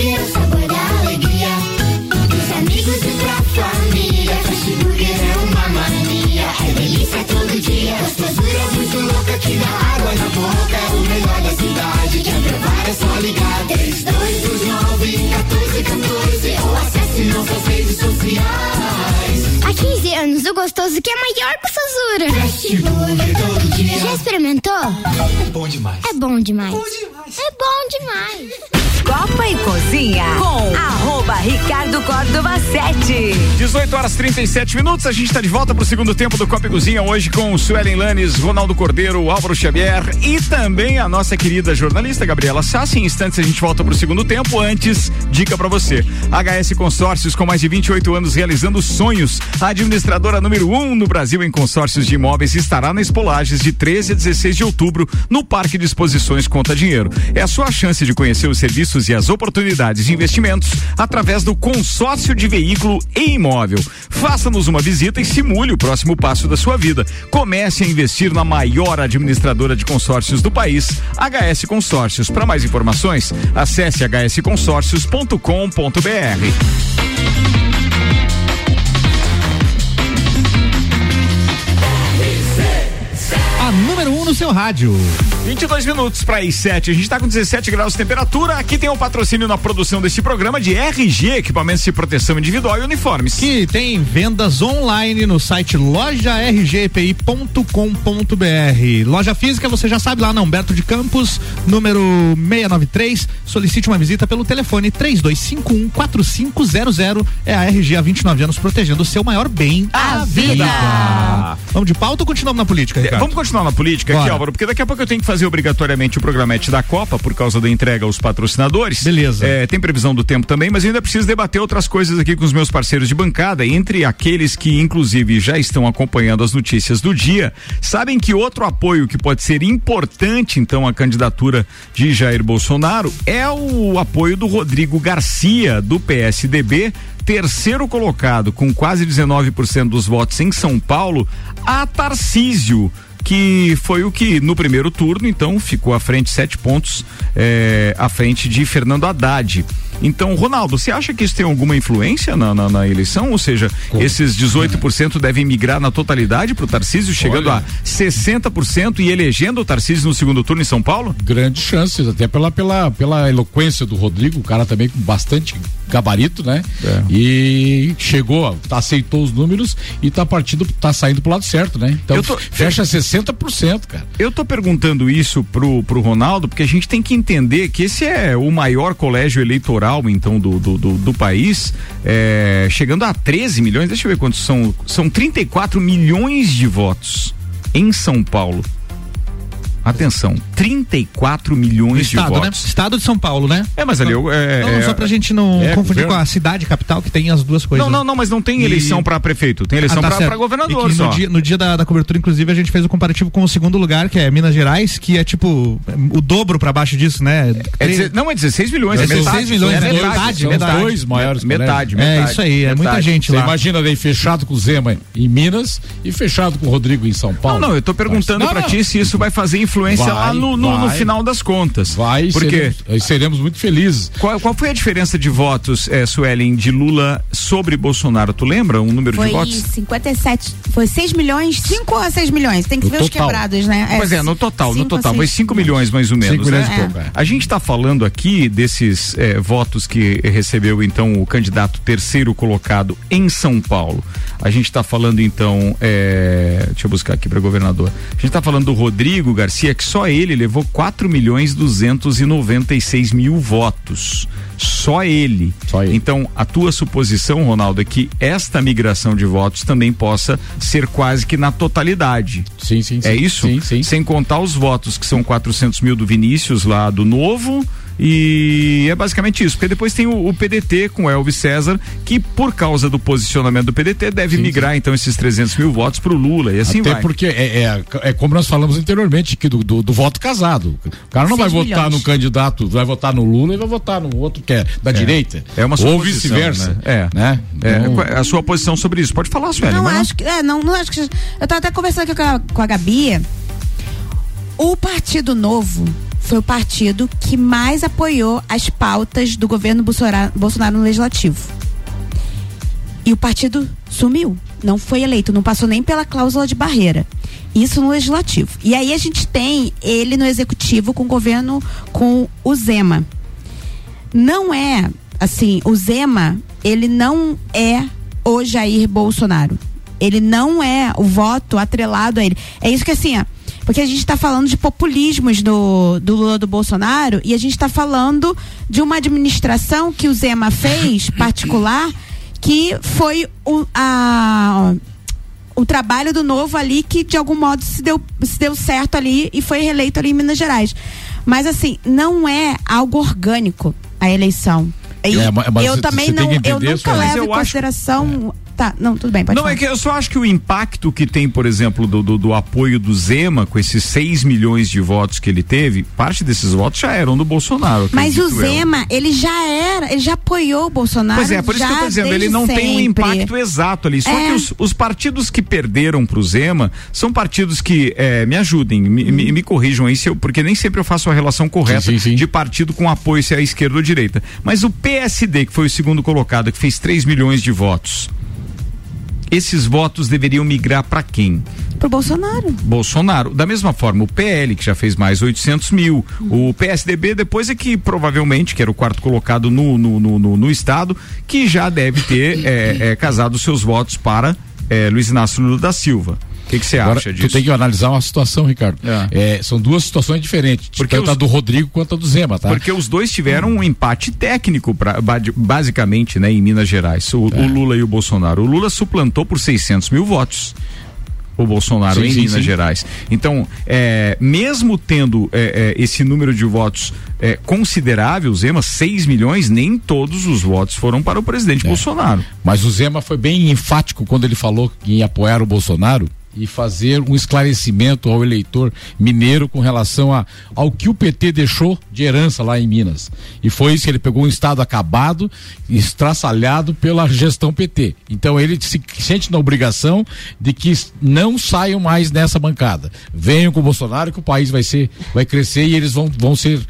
É o sabor da alegria. Dos amigos e pra família. Fast Burger é uma mania. É delícia todo dia. Gostosura muito louca que dá água na boca. É o melhor da cidade. Quer provar é só ligar. 3229 1414 ou acesse nossas redes sociais. Há 15 anos, o gostoso que é maior que o Sazura. Já experimentou? É bom demais. É bom demais. É bom demais. Copa e Cozinha com arroba Ricardo Córdova 7. 18 horas 37 minutos, a gente está de volta para o segundo tempo do Copa e Cozinha hoje com Suelen Lanes, Ronaldo Cordeiro, Álvaro Xavier e também a nossa querida jornalista Gabriela Sassi. Em instantes a gente volta para o segundo tempo. Antes, dica para você: HS Consórcios com mais de 28 anos realizando sonhos. A administradora número 1 um no Brasil em consórcios de imóveis estará na Espolages de 13 a 16 de outubro no Parque de Exposições Conta Dinheiro. É a sua chance de conhecer os serviços e as oportunidades de investimentos através do consórcio de veículo e imóvel. Faça-nos uma visita e simule o próximo passo da sua vida. Comece a investir na maior administradora de consórcios do país, HS Consórcios. Para mais informações, acesse hsconsórcios.com.br. número 1 um no seu rádio. 22 minutos para as 7. A gente está com 17 graus de temperatura. Aqui tem o patrocínio na produção deste programa de RG, equipamentos de proteção individual e uniformes. Que tem vendas online no site lojargpi.com.br. Loja física, você já sabe lá na Humberto de Campos, número 693. Solicite uma visita pelo telefone 32514500. É a RG há 29 anos protegendo o seu maior bem, A vida. Vamos de pauta ou continuamos na política, Ricardo? Vamos continuar na política aqui, Bora. Álvaro, porque daqui a pouco eu tenho que fazer obrigatoriamente o programete da Copa por causa da entrega aos patrocinadores. Beleza. É, tem previsão do tempo também, mas ainda preciso debater outras coisas aqui com os meus parceiros de bancada, entre aqueles que inclusive já estão acompanhando as notícias do dia, sabem que outro apoio que pode ser importante então à candidatura de Jair Bolsonaro é o apoio do Rodrigo Garcia do PSDB, terceiro colocado com quase 19% dos votos em São Paulo, a Tarcísio que foi o que no primeiro turno então ficou à frente sete pontos eh, à frente de Fernando Haddad. Então, Ronaldo, você acha que isso tem alguma influência na, na, na eleição? Ou seja, esses 18% devem migrar na totalidade para o Tarcísio, chegando Olha. a 60% e elegendo o Tarcísio no segundo turno em São Paulo? Grandes chances, até pela, pela, pela eloquência do Rodrigo, o cara também com bastante gabarito, né? É. E chegou, tá, aceitou os números e tá partindo, tá saindo pro lado certo, né? Então Eu tô- fecha 60%, cara. Eu tô perguntando isso pro, pro Ronaldo, porque a gente tem que entender que esse é o maior colégio eleitoral, então, do, do, do, do país, é, chegando a 13 milhões, deixa eu ver quantos são, são 34 milhões de votos em São Paulo. Atenção, 34 milhões Estado, de né? votos. Estado de São Paulo, né? É, mas ali eu- é, Não, é- só pra gente não é, confundir governo. com a cidade capital, que tem as duas coisas. Não, não, não, mas não tem E- eleição pra prefeito, tem eleição Ah, tá pra governador E no dia, no dia da, da cobertura, inclusive, a gente fez o comparativo com o segundo lugar, que é Minas Gerais, que é tipo o dobro pra baixo disso, né? É não, é 16 milhões. É é 16 metade, milhões, é é metade, metade, São metade. dois maiores Metade, colégios. É metade. isso aí, é muita metade. gente Você lá. imagina daí fechado com o Zema em Minas e fechado com o Rodrigo em São Paulo. Não, não, eu tô perguntando Não, pra não. ti se isso vai fazer influência influência Vai, lá no, no- no final das contas. Vai, Porque seremos, seremos muito felizes. qual, qual foi a diferença de votos, é, Suelen, de Lula sobre Bolsonaro? Tu lembra um número Foi de votos? 57, foi 6 milhões, 5 a 6 milhões. Tem que No ver os total. quebrados, né? Pois é, no total, no cinco total, foi seis 5 milhões mais ou menos. Cinco milhões né? é. A gente está falando aqui desses eh, votos que recebeu então o candidato terceiro colocado em São Paulo. A gente está falando então, eh, deixa eu buscar aqui para governador. A gente está falando do Rodrigo Garcia, que só ele levou 4 milhões 296 mil votos. Só ele. Então, a tua suposição, Ronaldo, é que esta migração de votos também possa ser quase que na totalidade. Sim, sim, É sim. isso? Sim, sim. Sem contar os votos, que são 400 mil do Vinícius lá do Novo. E é basicamente isso, porque depois tem o, o PDT com o Elvis César, que por causa do posicionamento do PDT deve migrar então esses 300 mil votos pro Lula e assim Até vai. porque é, é, é como nós falamos anteriormente, que do, do, do voto casado. O cara não vai Seis votar milhões. no candidato, vai votar no Lula e vai votar no outro que é da É. direita. É uma Ou vice-versa. né? É. Né? É, Então- é a sua posição sobre isso. Pode falar, Sueli. Não acho que. É, não, não acho que. Eu tava até conversando aqui com a, com a Gabi. O Partido Novo foi o partido que mais apoiou as pautas do governo Bolsonaro, no Legislativo. E o partido sumiu. Não foi eleito, não passou nem pela cláusula de barreira. Isso no legislativo. E aí a gente tem ele no executivo com o governo com o Zema. Não é assim, o Zema, ele não é o Jair Bolsonaro. Ele não é o voto atrelado a ele. É isso que assim, ó, porque a gente está falando de populismos do, do Lula do Bolsonaro e a gente está falando de uma administração que o Zema fez particular que foi o, a, o trabalho do novo ali que de algum modo se deu, se deu certo ali e foi reeleito ali em Minas Gerais. Mas assim, não é algo orgânico a eleição. E É, eu também não, eu nunca. Mas levo eu em acho- consideração. Tá, não, tudo bem, pode Não, falar. é que eu só acho que o impacto que tem, por exemplo, do, do, do apoio do Zema, com esses 6 milhões de votos que ele teve, parte desses votos já eram do Bolsonaro. Mas o acredito eu. Zema, ele já era, ele já apoiou o Bolsonaro. Pois é, por isso que eu tô dizendo, ele não tem um sempre. impacto exato ali. Só É. que os, os partidos que perderam pro Zema são partidos que, eh, me ajudem, me, me- me corrijam aí, se eu, porque nem sempre eu faço a relação correta de partido com apoio, se é a esquerda ou direita. Mas o PSD, que foi o segundo colocado, que fez 3 milhões de votos, esses votos deveriam migrar para quem? Pro Bolsonaro. Bolsonaro. Da mesma forma, o PL, que já fez mais 800 mil. O PSDB, depois é que provavelmente, que era o quarto colocado no, no, no, no- no estado, que já deve ter é, é, casado seus votos para é, Luiz Inácio Lula da Silva. O que você acha tu disso? tem que analisar uma situação, Ricardo. É, são duas situações diferentes. Porque tanto a os- do Rodrigo quanto a do Zema, tá? Porque os dois tiveram um empate técnico, pra, ba- basicamente, né, em Minas Gerais, o, É. o Lula e o Bolsonaro. O Lula suplantou por 600 mil votos. O Bolsonaro Sim, em sim, Minas sim. Gerais. Então, é, mesmo tendo é, é, esse número de votos é, considerável, Zema, 6 milhões, nem todos os votos foram para o presidente É. Bolsonaro. Mas o Zema foi bem enfático quando ele falou que ia apoiar o Bolsonaro e fazer um esclarecimento ao eleitor mineiro com relação a, ao que o PT deixou de herança lá em Minas. E foi isso que ele pegou um estado acabado, estraçalhado pela gestão PT. Então ele se sente na obrigação de que não saiam mais nessa bancada. Venham com o Bolsonaro que o país vai ser, vai crescer e eles vão, vão ser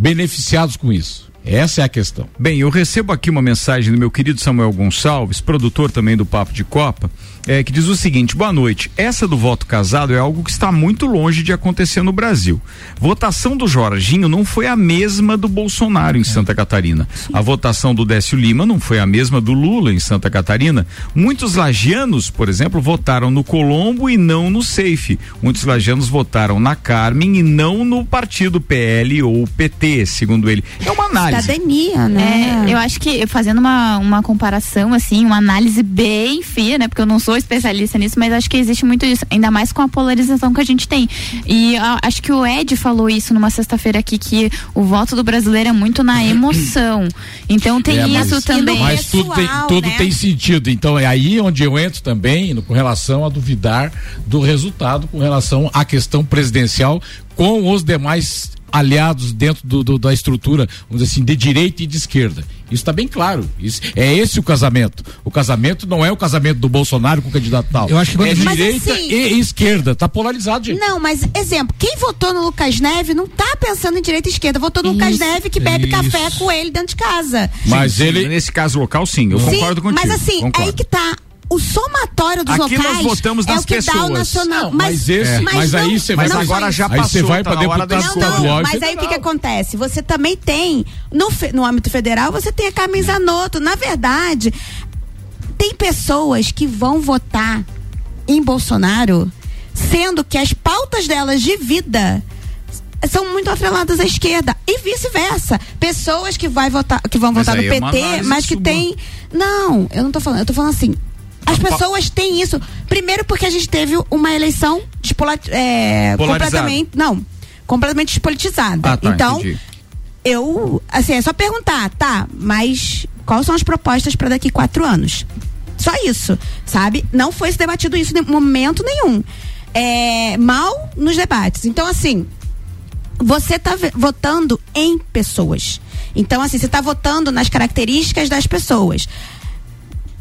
beneficiados com isso. Essa é a questão. Bem, eu recebo aqui uma mensagem do meu querido Samuel Gonçalves, produtor também do Papo de Copa, é, que diz o seguinte: boa noite. Essa do voto casado é algo que está muito longe de acontecer no Brasil. Votação do Jorginho não foi a mesma do Bolsonaro em Santa Catarina. A votação do Décio Lima não foi a mesma do Lula em Santa Catarina. Muitos lagianos, por exemplo, votaram no Colombo e não no Safe. Muitos lagianos votaram na Carmen e não no partido PL ou PT, segundo ele. É uma análise. Cidadania, né? É, eu acho que fazendo uma, uma comparação, assim, uma análise bem fria, né? Porque eu não sou especialista nisso, mas acho que existe muito isso, ainda mais com a polarização que a gente tem. E a- acho que o Ed falou isso numa sexta-feira aqui, que o voto do brasileiro é muito na emoção. Então tem É, mas- isso também. Mas tudo, tem, tudo né? tem sentido. Então é aí onde eu entro também no- com relação a duvidar do resultado, com relação à questão presidencial com os demais aliados dentro do, do- da estrutura, vamos dizer assim, de direita e de esquerda. Isso está bem claro. Isso, é esse o casamento. O casamento não é o casamento do Bolsonaro com o candidato tal. Eu acho que é direita assim- e esquerda. Tá polarizado, gente. Não, mas exemplo, quem votou no Lucas Neve não tá pensando em direita e esquerda, votou no Lucas Isso, Neve que bebe isso. café com ele dentro de casa. Mas Sim, ele. Nesse caso local, sim, eu Sim, concordo contigo. mas assim, concordo. aí que tá. O somatório dos Aqui locais nós votamos é nas o que dá o pessoas. nacional. Não, mas esse- É. mas aí não- você vai- Mas agora já Aí você passou, vai tá da deputado estadual. não, mas aí o que, que acontece? Você também tem, no, no âmbito federal, você tem a Carmen Zanotto. Na verdade, tem pessoas que vão votar em Bolsonaro, sendo que as pautas delas de vida são muito atreladas à esquerda e vice-versa. Pessoas que, vai votar, que vão Mas votar no aí é PT, mas que sub- tem. Não, eu não tô falando, eu tô falando assim. As pessoas têm isso. Primeiro porque a gente teve uma eleição é, completamente. Não, completamente despolitizada. Ah, tá, então, entendi. eu. Assim, é só perguntar, tá, mas quais são as propostas para daqui quatro anos? Só isso, sabe? Não foi debatido isso em momento nenhum. É, mal nos debates. Então, assim, você tá ve- votando em pessoas. Então, assim, você está votando nas características das pessoas.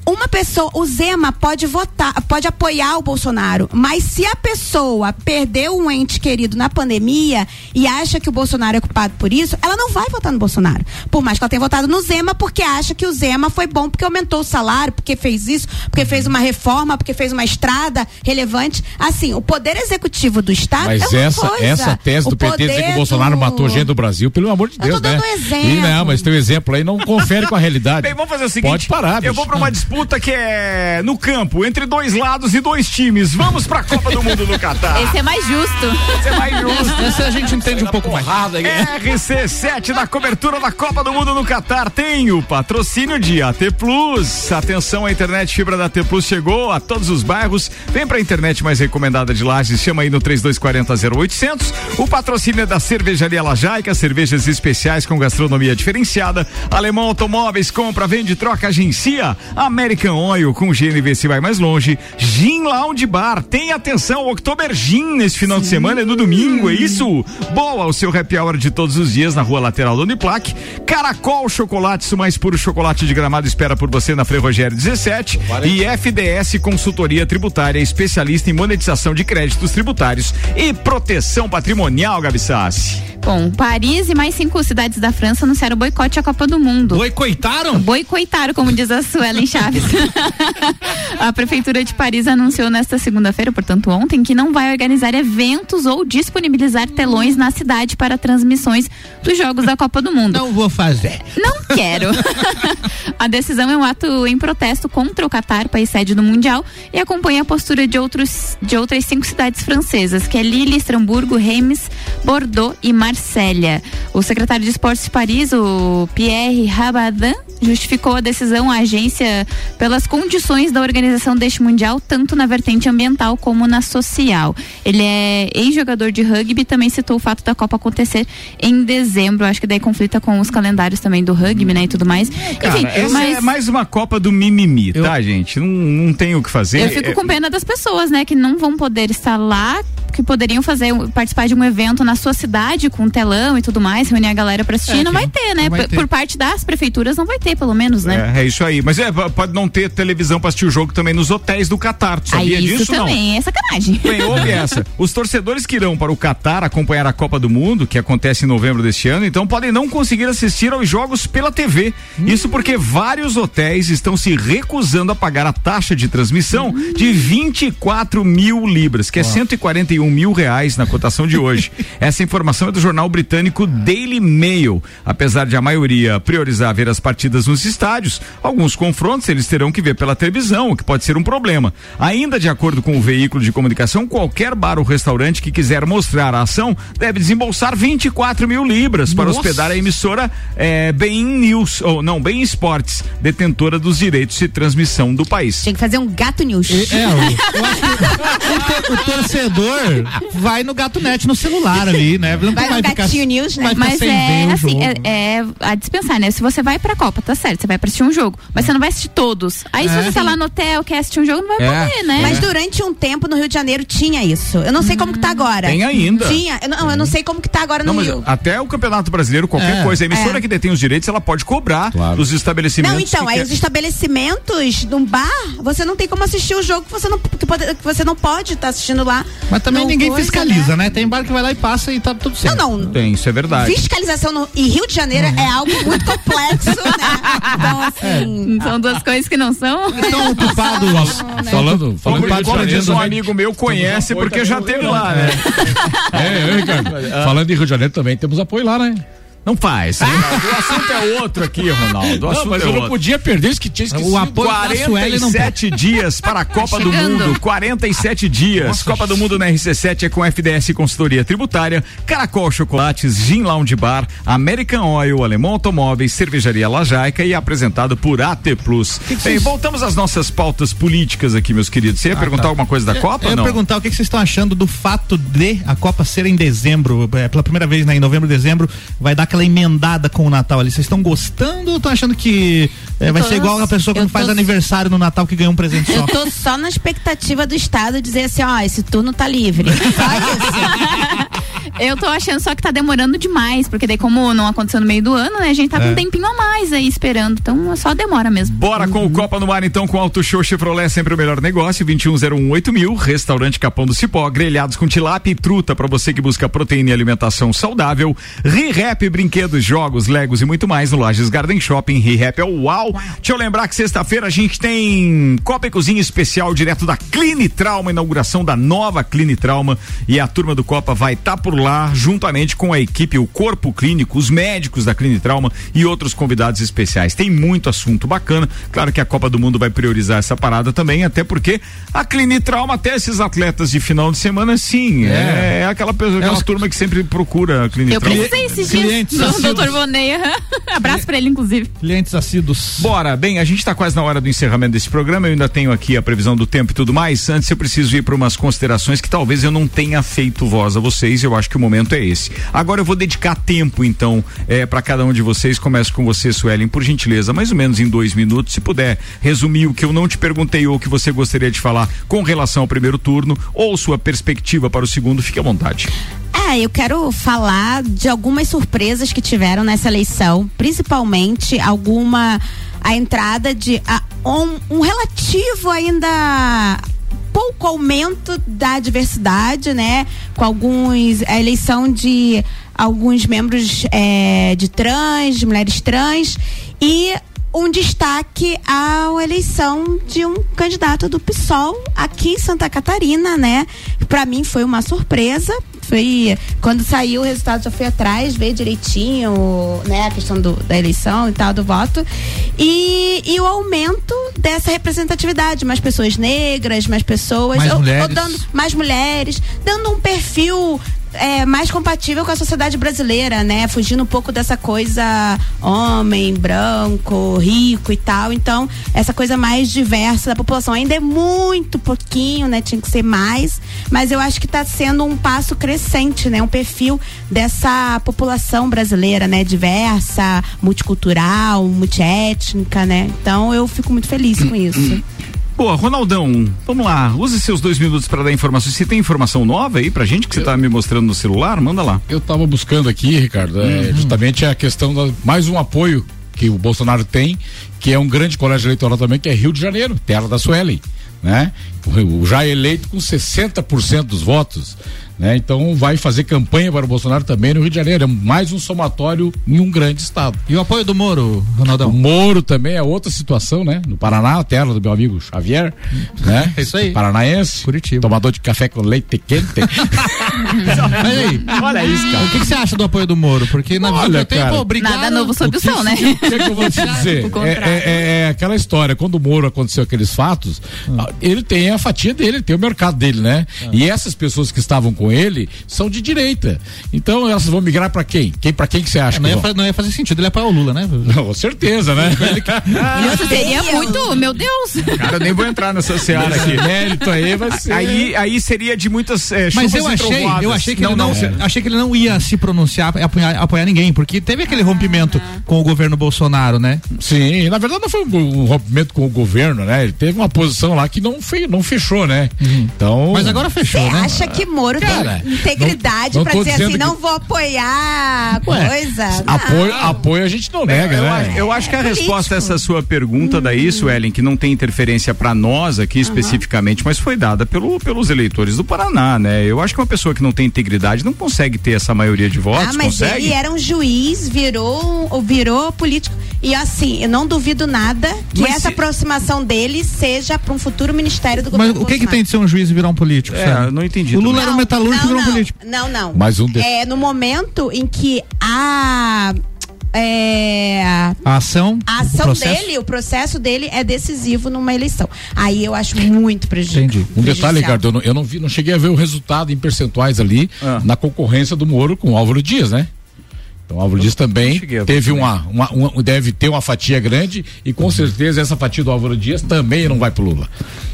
Uma pessoa, o Zema pode votar, pode apoiar o Bolsonaro, mas se a pessoa perdeu um ente querido na pandemia e acha que o Bolsonaro é culpado por isso, ela não vai votar no Bolsonaro. Por mais que ela tenha votado no Zema, porque acha que o Zema foi bom porque aumentou o salário, porque fez isso, porque fez uma reforma, porque fez uma estrada relevante. Assim, o poder executivo do Estado Mas é uma essa, coisa. essa tese O do PT dizer que o Bolsonaro do- matou gente do Brasil, pelo amor de Eu tô Deus, né? dando exemplo. E não, mas teu exemplo aí não confere com a realidade. Bem, vamos fazer o seguinte. Pode parar, Eu bicho. vou pra uma disputa que é no campo, entre dois lados e dois times. Vamos pra Copa do Mundo no Catar. Esse é mais justo. Esse é mais justo. Essa a gente entende um pouco mais. RC7 da cobertura da Copa do Mundo no Catar tem o patrocínio de AT Plus. Atenção, a internet fibra da AT Plus chegou a todos os bairros. Vem pra internet mais recomendada de Lages, chama aí no 3240 0800. O patrocínio é da Cervejaria Lajaica, cervejas especiais com gastronomia diferenciada. Alemão Automóveis, compra, vende, troca, agencia. American Oil com GNV se vai mais longe. Gin Lounge Bar, tem atenção, October Gin nesse final de semana, é no domingo, é isso? Boa, o seu happy hour de todos os dias na rua lateral do Uniplac. Caracol Chocolates, o mais puro chocolate de gramado espera por você na Frei Rogério 17. E FDS Consultoria Tributária, especialista em monetização de créditos tributários e proteção patrimonial, Gabi Sassi. Bom, Paris e mais cinco cidades da França anunciaram boicote à Copa do Mundo. Boicotaram? Boicotaram, como diz a Suelen Chaves. a Prefeitura de Paris anunciou nesta segunda-feira, portanto ontem, que não vai organizar eventos ou disponibilizar telões na cidade para transmissões dos Jogos da Copa do Mundo. Não vou fazer. Não quero. a decisão é um ato em protesto contra o Catar, país sede do Mundial, e acompanha a postura de, outros, de outras cinco cidades francesas, que é Lille, Estrasburgo, Reims, Bordeaux e Marsella. O secretário de Esportes de Paris, o Pierre Rabadin, justificou a decisão à agência pelas condições da organização deste mundial, tanto na vertente ambiental como na social. Ele é ex-jogador de rugby e também citou o fato da Copa acontecer em dezembro. Acho que daí conflita com os calendários também do rugby, né, e tudo mais. Cara, Enfim, essa mas é mais uma Copa do mimimi, tá, gente? Não, não tem o que fazer. eu fico É- com pena das pessoas, né, que não vão poder estar lá, que poderiam fazer participar de um evento na sua cidade com telão e tudo mais, reunir a galera para assistir, É, não vai ter, né? não vai Por- ter. Por parte das prefeituras não vai ter, pelo menos, né? É, é isso aí. Mas é, p- pode não ter televisão pra assistir o jogo também nos hotéis do Catar. Tu Aí sabia isso disso? também Não. é sacanagem. Bem, ouve essa. Os torcedores que irão para o Catar acompanhar a Copa do Mundo, que acontece em novembro deste ano, então podem não conseguir assistir aos jogos pela TV. Isso porque vários hotéis estão se recusando a pagar a taxa de transmissão de 24 mil libras, que é 141 mil reais na cotação de hoje. Essa informação é do jornal britânico Daily Mail. Apesar de a maioria priorizar ver as partidas nos estádios, alguns confrontos eles terão que ver pela televisão, o que pode ser um problema. Ainda de acordo com o veículo de comunicação, qualquer bar ou restaurante que quiser mostrar a ação deve desembolsar 24 mil libras para Nossa. hospedar a emissora é, Bein News, ou não, Bein Sports, detentora dos direitos de transmissão do país. Tinha que fazer um gato news. É, eu, eu acho que o torcedor vai no Gato Net no celular ali, né? Não Vai no ficar- Gatinho News, né? vai Mas é o assim, é, é a dispensar, né? Se você vai pra Copa, tá certo, você vai assistir um jogo, mas você não vai assistir todos. Aí se É. você tá lá no hotel, quer assistir um jogo, não vai É. poder, né? Mas durante um tempo no Rio de Janeiro tinha isso. Eu não sei como que tá agora. Tem ainda. Tinha. Eu não, eu não sei como que tá agora no Não, mas Rio. até o Campeonato Brasileiro, qualquer É. coisa, a emissora É. que detém os direitos, ela pode cobrar dos estabelecimentos. Não, então, que aí quer- os estabelecimentos num bar, você não tem como assistir o jogo que você não, que pode- que você não pode estar assistindo lá. Mas também Não ninguém coisa, fiscaliza, né? Tem bar que vai lá e passa e tá tudo certo. Não, não. Tem, isso é verdade. Fiscalização no, em Rio de Janeiro é algo muito complexo, né? Então, assim. São duas coisas que não são. Estão ocupados. Falando, falando Como, de Rio de como Janeiro diz um amigo meu, conhece porque já teve lá, né? É, é, Ricardo. Falando em Rio de Janeiro também temos apoio lá, né? Não faz. O assunto é outro aqui, Ronaldo. O Não, mas é eu não outro. podia perder isso que tinha esquecido. O apoio da Sueli não 47 dias para a Copa do. Mundo. 47 dias. Copa do Mundo na RC7 é com FDS Consultoria Tributária, Caracol Chocolates, Gin Lounge Bar, American Oil, Alemão Automóveis, Cervejaria Lajaica e apresentado por AT Plus. Bem, voltamos às nossas pautas políticas aqui, meus queridos. Você ia perguntar alguma coisa da Copa? Eu ia não? perguntar o que, que vocês estão achando do fato de a Copa ser em dezembro, é, pela primeira vez, né, em novembro, dezembro, vai dar aquela emendada com o Natal ali. Vocês estão gostando ou estão achando que é, vai tô- ser igual a pessoa quando faz tô- aniversário no Natal que ganha um presente só? Eu tô só na expectativa do Estado dizer assim, ó, esse turno tá livre. Só isso. Eu tô achando só que tá demorando demais, porque daí como não aconteceu no meio do ano, né, a gente tá com É. um tempinho a mais aí esperando, então só demora mesmo. Bora com o Copa no ar então com Auto Show Chevrolet, sempre o melhor negócio, 21018000 mil, restaurante Capão do Cipó, grelhados com tilápia e truta para você que busca proteína e alimentação saudável, ReHap, brinquedos, jogos, legos e muito mais no Lages Garden Shopping, ReHap é o uau. Deixa eu lembrar que sexta-feira a gente tem Copa e Cozinha especial direto da Cline Trauma, inauguração da nova Cline Trauma e a turma do Copa vai estar por lá juntamente com a equipe, o corpo clínico, os médicos da Cline Trauma e outros convidados especiais. Tem muito assunto bacana. Claro que a Copa do Mundo vai priorizar essa parada também, até porque a Cline Trauma até esses atletas de final de semana, sim, é, é aquela pessoa, aquela os- turma que sempre procura a Cline Eu Trauma. precisei esses dias clientes do assíduos. Dr. Vonei. aham. Abraço pra ele, inclusive. Clientes assíduos. Bora, bem, a gente está quase na hora do encerramento desse programa. Eu ainda tenho aqui a previsão do tempo e tudo mais. Antes, eu preciso ir para umas considerações que talvez eu não tenha feito voz a vocês. Eu acho que o momento é esse. Agora eu vou dedicar tempo, então, é, para cada um de vocês. Começo com você, Suelen, por gentileza, mais ou menos em dois minutos. Se puder resumir o que eu não te perguntei ou o que você gostaria de falar com relação ao primeiro turno ou sua perspectiva para o segundo, fique à vontade. É, eu quero falar de algumas surpresas que tiveram nessa eleição, principalmente alguma a entrada de a- um, um relativo ainda pouco aumento da diversidade, né? Com alguns a eleição de alguns membros é, de trans, de mulheres trans e um destaque à eleição de um candidato do PSOL aqui em Santa Catarina, né? Para mim foi uma surpresa. Quando saiu o resultado já fui atrás, ver direitinho, né, a questão do, da eleição e tal do voto. E, e o aumento dessa representatividade, mais pessoas negras, mais pessoas, Mais ou- ou mulheres. dando mais mulheres, dando um perfil é, mais compatível com a sociedade brasileira, né? Fugindo um pouco dessa coisa homem, branco, rico e tal. Então, essa coisa mais diversa da população. Ainda é muito pouquinho, né? Tinha que ser mais. Mas eu acho que está sendo um passo crescente, né? Um perfil dessa população brasileira, né? Diversa, multicultural, multiétnica, né? Então, eu fico muito feliz com isso. Boa, Ronaldão, vamos lá. Use seus dois minutos para dar informações. Você tem informação nova aí pra gente que você tá me mostrando no celular? Manda lá. Eu estava buscando aqui, Ricardo, é, justamente a questão da mais um apoio que o Bolsonaro tem, que é um grande colégio eleitoral também, que é Rio de Janeiro, terra da Suelen, né? O, o já eleito com 60% dos votos, né? Então vai fazer campanha para o Bolsonaro também no Rio de Janeiro, é mais um somatório em um grande estado. E o apoio do Moro, Ronaldão? O Moro também é outra situação, né? No Paraná, a terra do meu amigo Xavier, né? É isso aí. Paranaense. Curitiba. Tomador de café com leite quente. Aí, Olha isso, cara. o que, que você acha do apoio do Moro? Porque na Olha, eu tenho, cara, obrigado. Nada novo sob o sol, né? O que, que eu vou te dizer? É, é- é- é aquela história, quando o Moro aconteceu aqueles fatos, Hum. ah, ele tem a fatia dele, ele tem o mercado dele, né? Ah. E essas pessoas que estavam com com ele são de direita. Então elas vão migrar para quem? Quem para quem que você acha? Não que ia, não ia fazer sentido ele apoiar o Lula, né? Não, com certeza, né? Isso seria muito, meu Deus. Cara, eu nem vou entrar nessa seara aqui. Mérito aí vai ser. Aí, aí seria de muitas é, Mas eu achei, eu achei que, não, ele não, não, achei que ele não ia se pronunciar, apoiar, apoiar ninguém, porque teve aquele rompimento com o governo Bolsonaro, né? Sim, na verdade não foi um, um rompimento com o governo, né? Ele teve uma posição lá que não, fe, não fechou, né? Então. Mas agora fechou, Você né? acha que Moro Cara, integridade não- não pra dizer assim, que- não vou apoiar Ué, coisa? Apoio, apoio a gente não nega, eu, né? acho- eu acho que a Político. resposta a essa sua pergunta daí, Suelen, que não tem interferência para nós aqui especificamente, mas foi dada pelo, pelos eleitores do Paraná, né? Eu acho que uma pessoa que não tem integridade não consegue ter essa maioria de votos, Ah, mas consegue? ele era um juiz, virou, ou virou político. E assim, eu não duvido nada que Mas essa se- aproximação dele seja para um futuro ministério do Mas governo. o que que tem de ser um juiz e virar um político? É, sabe? eu não entendi O Lula também. era um metalúrgico não, não, político. Não, não. Mais um de- É no momento em que a é, A ação, a o ação processo? dele, o processo dele é decisivo numa eleição. Aí eu acho muito prejudicial. Entendi. Um detalhe, prejudicial. Ricardo, eu não, eu não vi, não cheguei a ver o resultado em percentuais ali Ah. na concorrência do Moro com o Álvaro Dias, né? Então o Álvaro Dias também teve uma, uma, uma- deve ter uma fatia grande e com certeza essa fatia do Álvaro Dias também não vai pro Lula.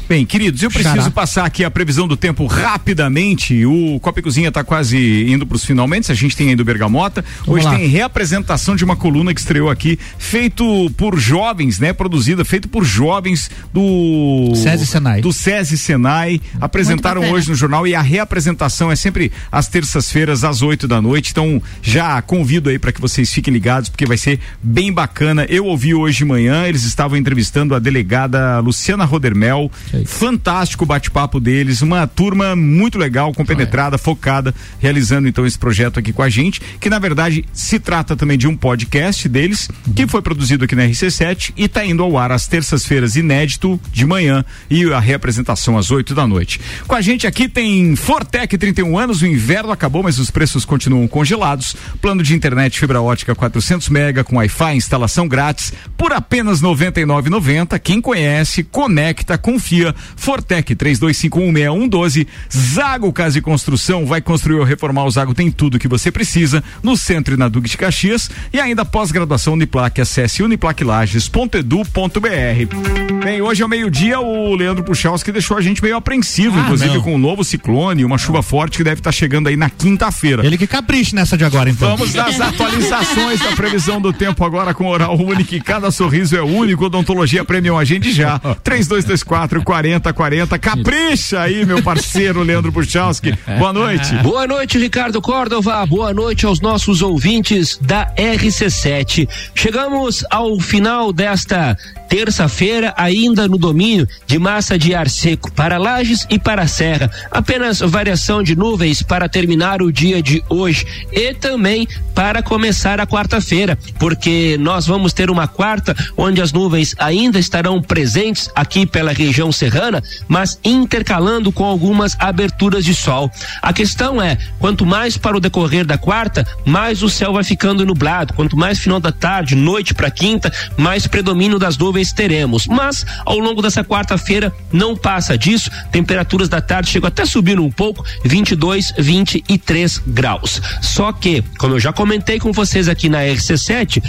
Bem, queridos, eu preciso Xará. passar aqui a previsão do tempo rapidamente. O Copa e Cozinha está quase indo para os finalmente. A gente tem ainda o Bergamota. Vamos Hoje lá. tem reapresentação de uma coluna que estreou aqui, feito por jovens, né? Produzida, feito por jovens do SESI Senai. Do SESI Senai. Apresentaram hoje no jornal e a reapresentação é sempre às terças-feiras, às 8 da noite. Então, já convido aí para que vocês fiquem ligados, porque vai ser bem bacana. Eu ouvi hoje de manhã, eles estavam entrevistando a delegada Luciana Rodermel. Fantástico o bate-papo deles, uma turma muito legal, compenetrada, focada, realizando então esse projeto aqui com a gente, que na verdade se trata também de um podcast deles, que foi produzido aqui na RC7 e está indo ao ar às terças-feiras, inédito, de manhã, e a reapresentação às 8 da noite. Com a gente aqui tem Fortec 31 anos, o inverno acabou, mas os preços continuam congelados. Plano de internet fibra ótica 400 mega com Wi-Fi, instalação grátis por apenas R$ 99,90. Quem conhece, conecta, confia. Fortec 32516112. Zago Casa e Construção vai construir ou reformar o Zago tem tudo que você precisa no centro e na Duque de Caxias e ainda pós-graduação Uniplac. Acesse uniplaclages.edu.br. Bem, hoje ao meio-dia o Leandro Puchalski deixou a gente meio apreensivo, Ah, inclusive não. com um novo ciclone uma chuva forte que deve estar chegando aí na quinta-feira. Ele que capriche nessa de agora, então. Vamos das atualizações da previsão do tempo agora com Oral Único. Cada sorriso é único. Odontologia Premium Agende já. 3224 4040. Capricha aí, meu parceiro Leandro Puchalski. Boa noite. Boa noite, Ricardo Córdova. Boa noite aos nossos ouvintes da RC7. Chegamos ao final desta terça-feira, ainda no domínio de massa de ar seco para Lages e para a Serra. Apenas variação de nuvens para terminar o dia de hoje e também para começar a quarta-feira, porque nós vamos ter uma quarta onde as nuvens ainda estarão presentes aqui pela região serrana, mas intercalando com algumas aberturas de sol. A questão é, quanto mais para o decorrer da quarta, mais o céu vai ficando nublado. Quanto mais final da tarde, noite para quinta, mais predomínio das nuvens teremos. Mas ao longo dessa quarta-feira não passa disso. Temperaturas da tarde chegam até subindo um pouco, 22, 23 graus. Só que, como eu já comentei com vocês aqui na RC7,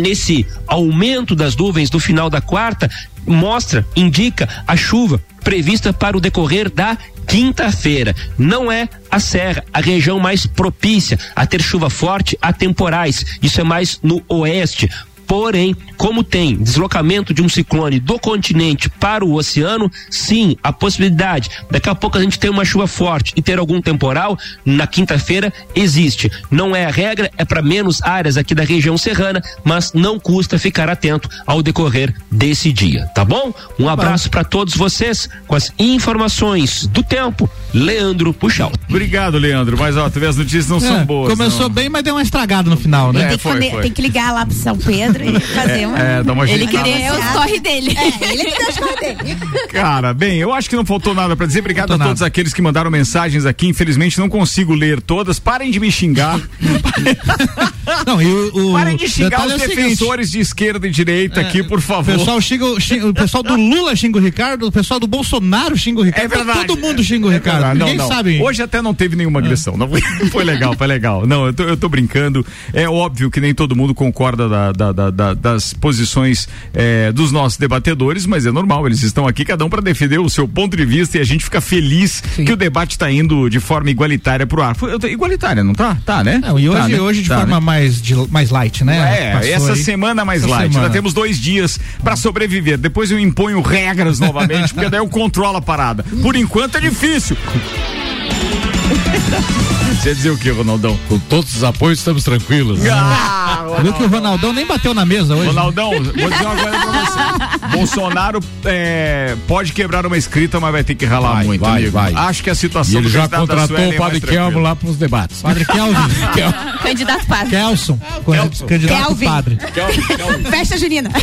nesse aumento das nuvens do final da quarta, mostra, indica a chuva prevista para o decorrer da quinta-feira. Não é a serra, a região mais propícia a ter chuva forte a temporais. Isso é mais no oeste. Porém, como tem deslocamento de um ciclone do continente para o oceano, sim, a possibilidade. Daqui a pouco a gente tem uma chuva forte e ter algum temporal na quinta-feira existe. Não é a regra, é para menos áreas aqui da região serrana, mas não custa ficar atento ao decorrer desse dia, tá bom? Um abraço para todos vocês com as informações do tempo. Leandro Puxal. Obrigado, Leandro. Mas ó, tu vê as notícias não são É, boas. Começou não. bem, mas deu uma estragada no final, né? tem, que, cone- tem que ligar lá pro São Pedro e fazer uma. É, dá uma Ele queria os corre dele. É, ele que deu os corre dele. Cara, bem, eu acho que não faltou nada pra dizer. Obrigado a todos aqueles que mandaram mensagens aqui. Infelizmente não consigo ler todas. Parem de me xingar. Não, e o, o Parem de xingar os é o seguinte, defensores de esquerda e direita aqui, por O favor. pessoal, xinga, o- xinga- o pessoal do Lula xinga o Ricardo, o pessoal do Bolsonaro xinga o Ricardo. É verdade. Todo mundo xinga o Ricardo. Ah, não, Ninguém não. sabe. Hoje até não teve nenhuma agressão. Não foi, foi legal, foi legal. Não, eu tô, eu tô brincando. É óbvio que nem todo mundo concorda da- da- da- da- das posições é, dos nossos debatedores, mas é normal. Eles estão aqui, cada um para defender o seu ponto de vista e a gente fica feliz que o debate está indo de forma igualitária pro ar. Foi- eu tô- Igualitária, não tá? Tá, né? Não, e hoje, Tá, né? hoje de Tá, forma né? mais, de, mais light, né? É, Passou essa aí. semana mais Essa light. semana. Temos dois dias pra sobreviver. Depois eu imponho regras novamente, porque daí eu controlo a parada. Por enquanto é difícil. Você ia dizer o que, Ronaldão? Com todos os apoios estamos tranquilos. Ah, Viu que o Ronaldão nem bateu na mesa hoje. Ronaldão, vou dizer uma coisa pra você. Bolsonaro é, pode quebrar uma escrita, mas vai ter que ralar Vai, muito. vai, amigo. vai. Acho que a E situação ele do já contratou Sueli o é Padre Kelmo tranquila. lá para os debates. Padre Kelvin. Candidato padre. Kelson. Candidato Kelvin. padre. Festa junina.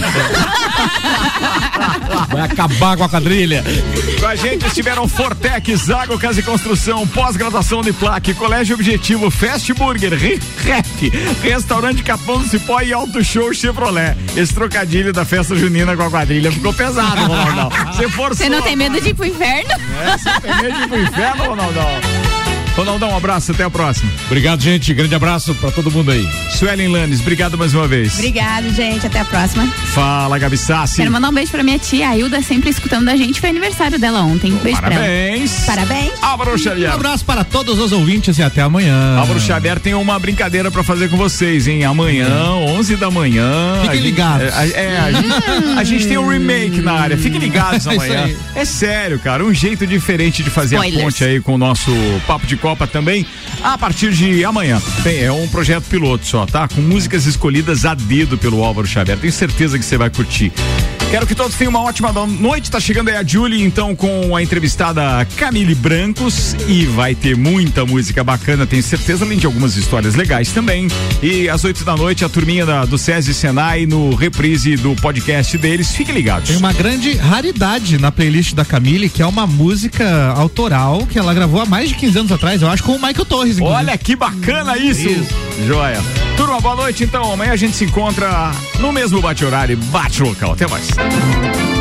Vai acabar com a quadrilha. Com a gente estiveram Fortec, Zago Casa e Construção, pós-graduação de plaque, Colégio Objetivo, Fast Burger, Rap, Restaurante Capão do Cipó e Auto Show Chevrolet. Esse trocadilho da festa junina com a quadrilha ficou pesado, Ronaldão. Você forçou. Você não tem medo de ir pro inferno? É, você tem medo de ir pro inferno, Ronaldão? Ronaldão, um abraço, até a próxima. Obrigado, gente. Grande abraço para todo mundo aí. Suelen Lanes, obrigado mais uma vez. Obrigado, gente. Até a próxima. Fala, Gabi Sassi. Quero mandar um beijo pra minha tia, a Hilda, sempre escutando a gente. Foi aniversário dela ontem. Um beijo pra ela. Parabéns. Parabéns. Álvaro Xavier. Um abraço para todos os ouvintes e até amanhã. Álvaro Xavier tem uma brincadeira pra fazer com vocês, hein? Amanhã, 11 da manhã. Fiquem ligados. É, é, a, gente, a gente tem um remake na área. Fiquem ligados É amanhã. É sério, cara. Um jeito diferente de fazer Spoilers. a ponte aí com o nosso Papo de Copa também. A partir de amanhã. Tem, é um projeto piloto só, tá? Com músicas escolhidas a dedo pelo Álvaro Xavier. Tenho certeza que você vai curtir. Quero que todos tenham uma ótima noite. Tá chegando aí a Julie, então, com a entrevistada Camille Brancos. E vai ter muita música bacana, tenho certeza, além de algumas histórias legais também. E às oito da noite, a turminha da- do SESI Senai no reprise do podcast deles. Fiquem ligados. Tem uma grande raridade na playlist da Camille, que é uma música autoral que ela gravou há mais de 15 anos atrás, eu acho, com o Michael Torres. inclusive. Olha que bacana isso. Joia. Turma, boa noite então. Amanhã a gente se encontra no mesmo bate-horário e bate local. Até mais. Thank you.